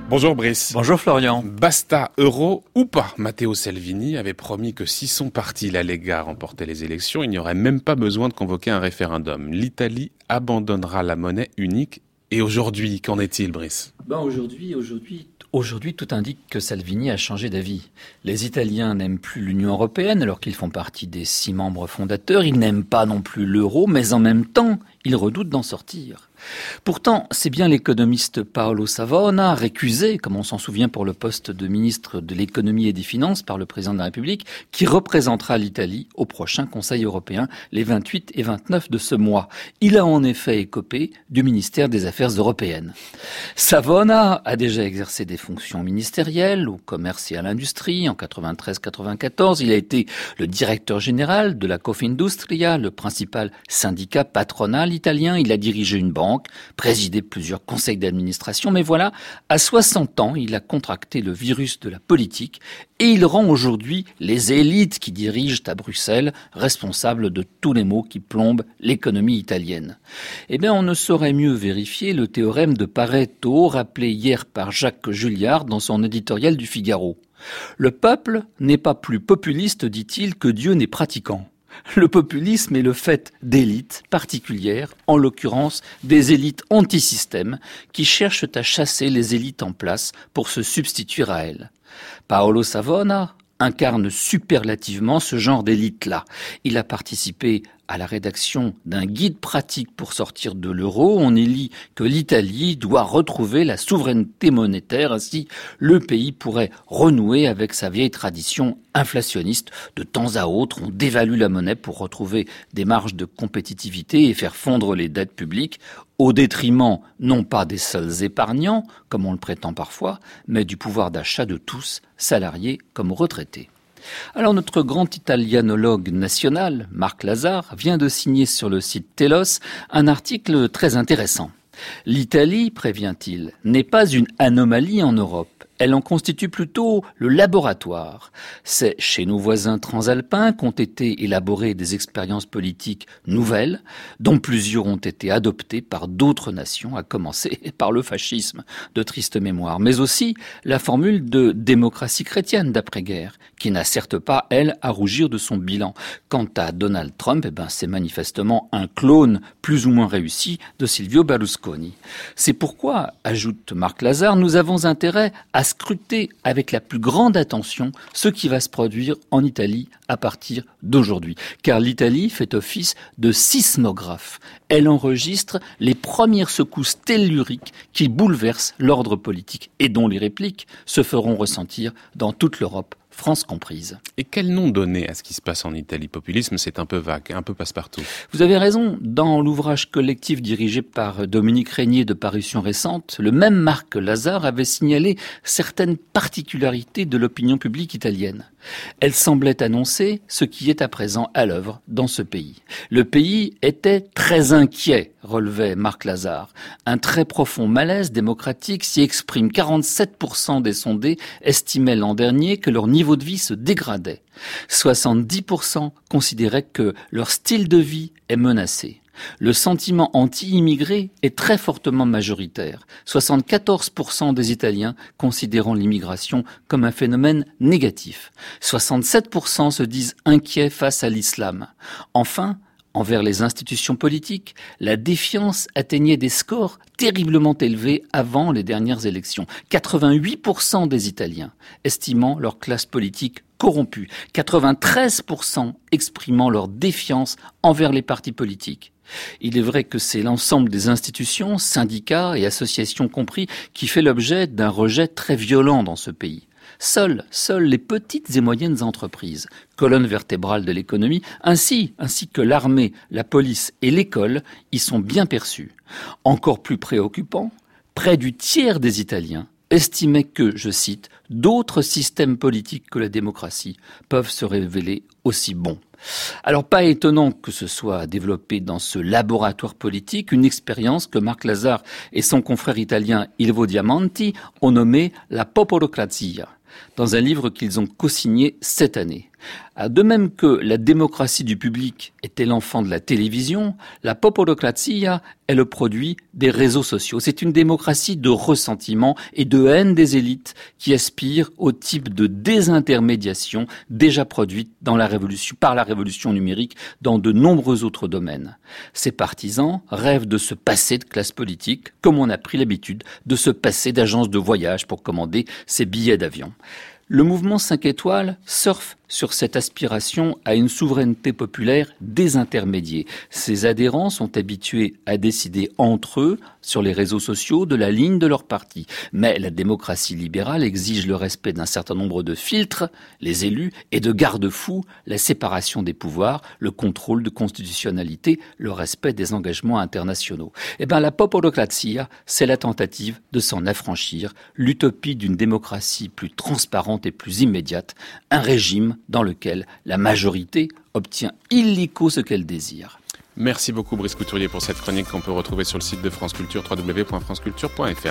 Bonjour Brice. Bonjour Florian. Basta euro ou pas Matteo Salvini avait promis que si son parti, la Lega, remportait les élections, il n'y aurait même pas besoin de convoquer un référendum. L'Italie abandonnera la monnaie unique et aujourd'hui, qu'en est-il, Brice? Ben Aujourd'hui, aujourd'hui, aujourd'hui, tout indique que Salvini a changé d'avis. Les Italiens n'aiment plus l'Union européenne alors qu'ils font partie des six membres fondateurs. Ils n'aiment pas non plus l'euro, mais en même temps, ils redoutent d'en sortir. Pourtant, c'est bien l'économiste Paolo Savona, récusé, comme on s'en souvient pour le poste de ministre de l'économie et des finances par le président de la République, qui représentera l'Italie au prochain Conseil européen les 28 et 29 de ce mois. Il a en effet écopé du ministère des Affaires européennes. Savona a déjà exercé des fonctions ministérielles au commerce et à l'industrie en 93-94. Il a été le directeur général de la Confindustria, le principal syndicat patronal italien. Il a dirigé une banque présidé plusieurs conseils d'administration, mais voilà, à 60 ans, il a contracté le virus de la politique et il rend aujourd'hui les élites qui dirigent à Bruxelles responsables de tous les maux qui plombent l'économie italienne. Eh bien, on ne saurait mieux vérifier le théorème de Pareto rappelé hier par Jacques Julliard dans son éditorial du Figaro. Le peuple n'est pas plus populiste, dit-il, que Dieu n'est pratiquant. Le populisme est le fait d'élites particulières, en l'occurrence des élites anti-système, qui cherchent à chasser les élites en place pour se substituer à elles. Paolo Savona incarne superlativement ce genre d'élite-là. Il a participé à la rédaction d'un guide pratique pour sortir de l'euro, on y lit que l'Italie doit retrouver la souveraineté monétaire, ainsi le pays pourrait renouer avec sa vieille tradition inflationniste. De temps à autre, on dévalue la monnaie pour retrouver des marges de compétitivité et faire fondre les dettes publiques au détriment non pas des seuls épargnants, comme on le prétend parfois, mais du pouvoir d'achat de tous, salariés comme retraités. Alors notre grand italianologue national, Marc Lazare, vient de signer sur le site Telos un article très intéressant. L'Italie, prévient-il, n'est pas une anomalie en Europe. Elle en constitue plutôt le laboratoire. C'est chez nos voisins transalpins qu'ont été élaborées des expériences politiques nouvelles, dont plusieurs ont été adoptées par d'autres nations, à commencer <laughs> par le fascisme de triste mémoire, mais aussi la formule de démocratie chrétienne d'après-guerre, qui n'a certes pas, elle, à rougir de son bilan. Quant à Donald Trump, eh ben, c'est manifestement un clone plus ou moins réussi de Silvio Berlusconi. C'est pourquoi, ajoute Marc Lazare, nous avons intérêt à scruter avec la plus grande attention ce qui va se produire en Italie à partir d'aujourd'hui. Car l'Italie fait office de sismographe. Elle enregistre les premières secousses telluriques qui bouleversent l'ordre politique et dont les répliques se feront ressentir dans toute l'Europe France comprise. Et quel nom donner à ce qui se passe en Italie? Populisme, c'est un peu vague, un peu passe-partout. Vous avez raison. Dans l'ouvrage collectif dirigé par Dominique Régnier de parution récente, le même Marc Lazare avait signalé certaines particularités de l'opinion publique italienne. Elle semblait annoncer ce qui est à présent à l'œuvre dans ce pays. Le pays était très inquiet, relevait Marc Lazare. Un très profond malaise démocratique s'y exprime. 47% des sondés estimaient l'an dernier que leur niveau de vie se dégradait. 70% considéraient que leur style de vie est menacé. Le sentiment anti-immigré est très fortement majoritaire, 74% des Italiens considérant l'immigration comme un phénomène négatif. 67% se disent inquiets face à l'islam. Enfin, envers les institutions politiques, la défiance atteignait des scores terriblement élevés avant les dernières élections. 88% des Italiens estimant leur classe politique corrompue, 93% exprimant leur défiance envers les partis politiques. Il est vrai que c'est l'ensemble des institutions, syndicats et associations compris qui fait l'objet d'un rejet très violent dans ce pays. Seules, seules les petites et moyennes entreprises, colonne vertébrale de l'économie, ainsi, ainsi que l'armée, la police et l'école, y sont bien perçus. Encore plus préoccupant, près du tiers des Italiens estimaient que, je cite, d'autres systèmes politiques que la démocratie peuvent se révéler aussi bons. Alors pas étonnant que ce soit développé dans ce laboratoire politique une expérience que Marc Lazare et son confrère italien Ilvo Diamanti ont nommé la popolocrazia, dans un livre qu'ils ont co-signé cette année. De même que la démocratie du public était l'enfant de la télévision, la popolocrazia est le produit des réseaux sociaux. C'est une démocratie de ressentiment et de haine des élites qui aspire au type de désintermédiation déjà produite dans la révolution, par la révolution numérique dans de nombreux autres domaines. Ces partisans rêvent de se passer de classe politique, comme on a pris l'habitude de se passer d'agences de voyage pour commander ses billets d'avion. Le mouvement 5 étoiles surfe sur cette aspiration à une souveraineté populaire désintermédiée. Ses adhérents sont habitués à décider entre eux, sur les réseaux sociaux, de la ligne de leur parti. Mais la démocratie libérale exige le respect d'un certain nombre de filtres, les élus, et de garde-fous, la séparation des pouvoirs, le contrôle de constitutionnalité, le respect des engagements internationaux. Eh bien, la popolocratia, c'est la tentative de s'en affranchir, l'utopie d'une démocratie plus transparente et plus immédiate, un régime dans lequel la majorité obtient illico ce qu'elle désire. Merci beaucoup Brice Couturier pour cette chronique qu'on peut retrouver sur le site de France Culture www.franceculture.fr.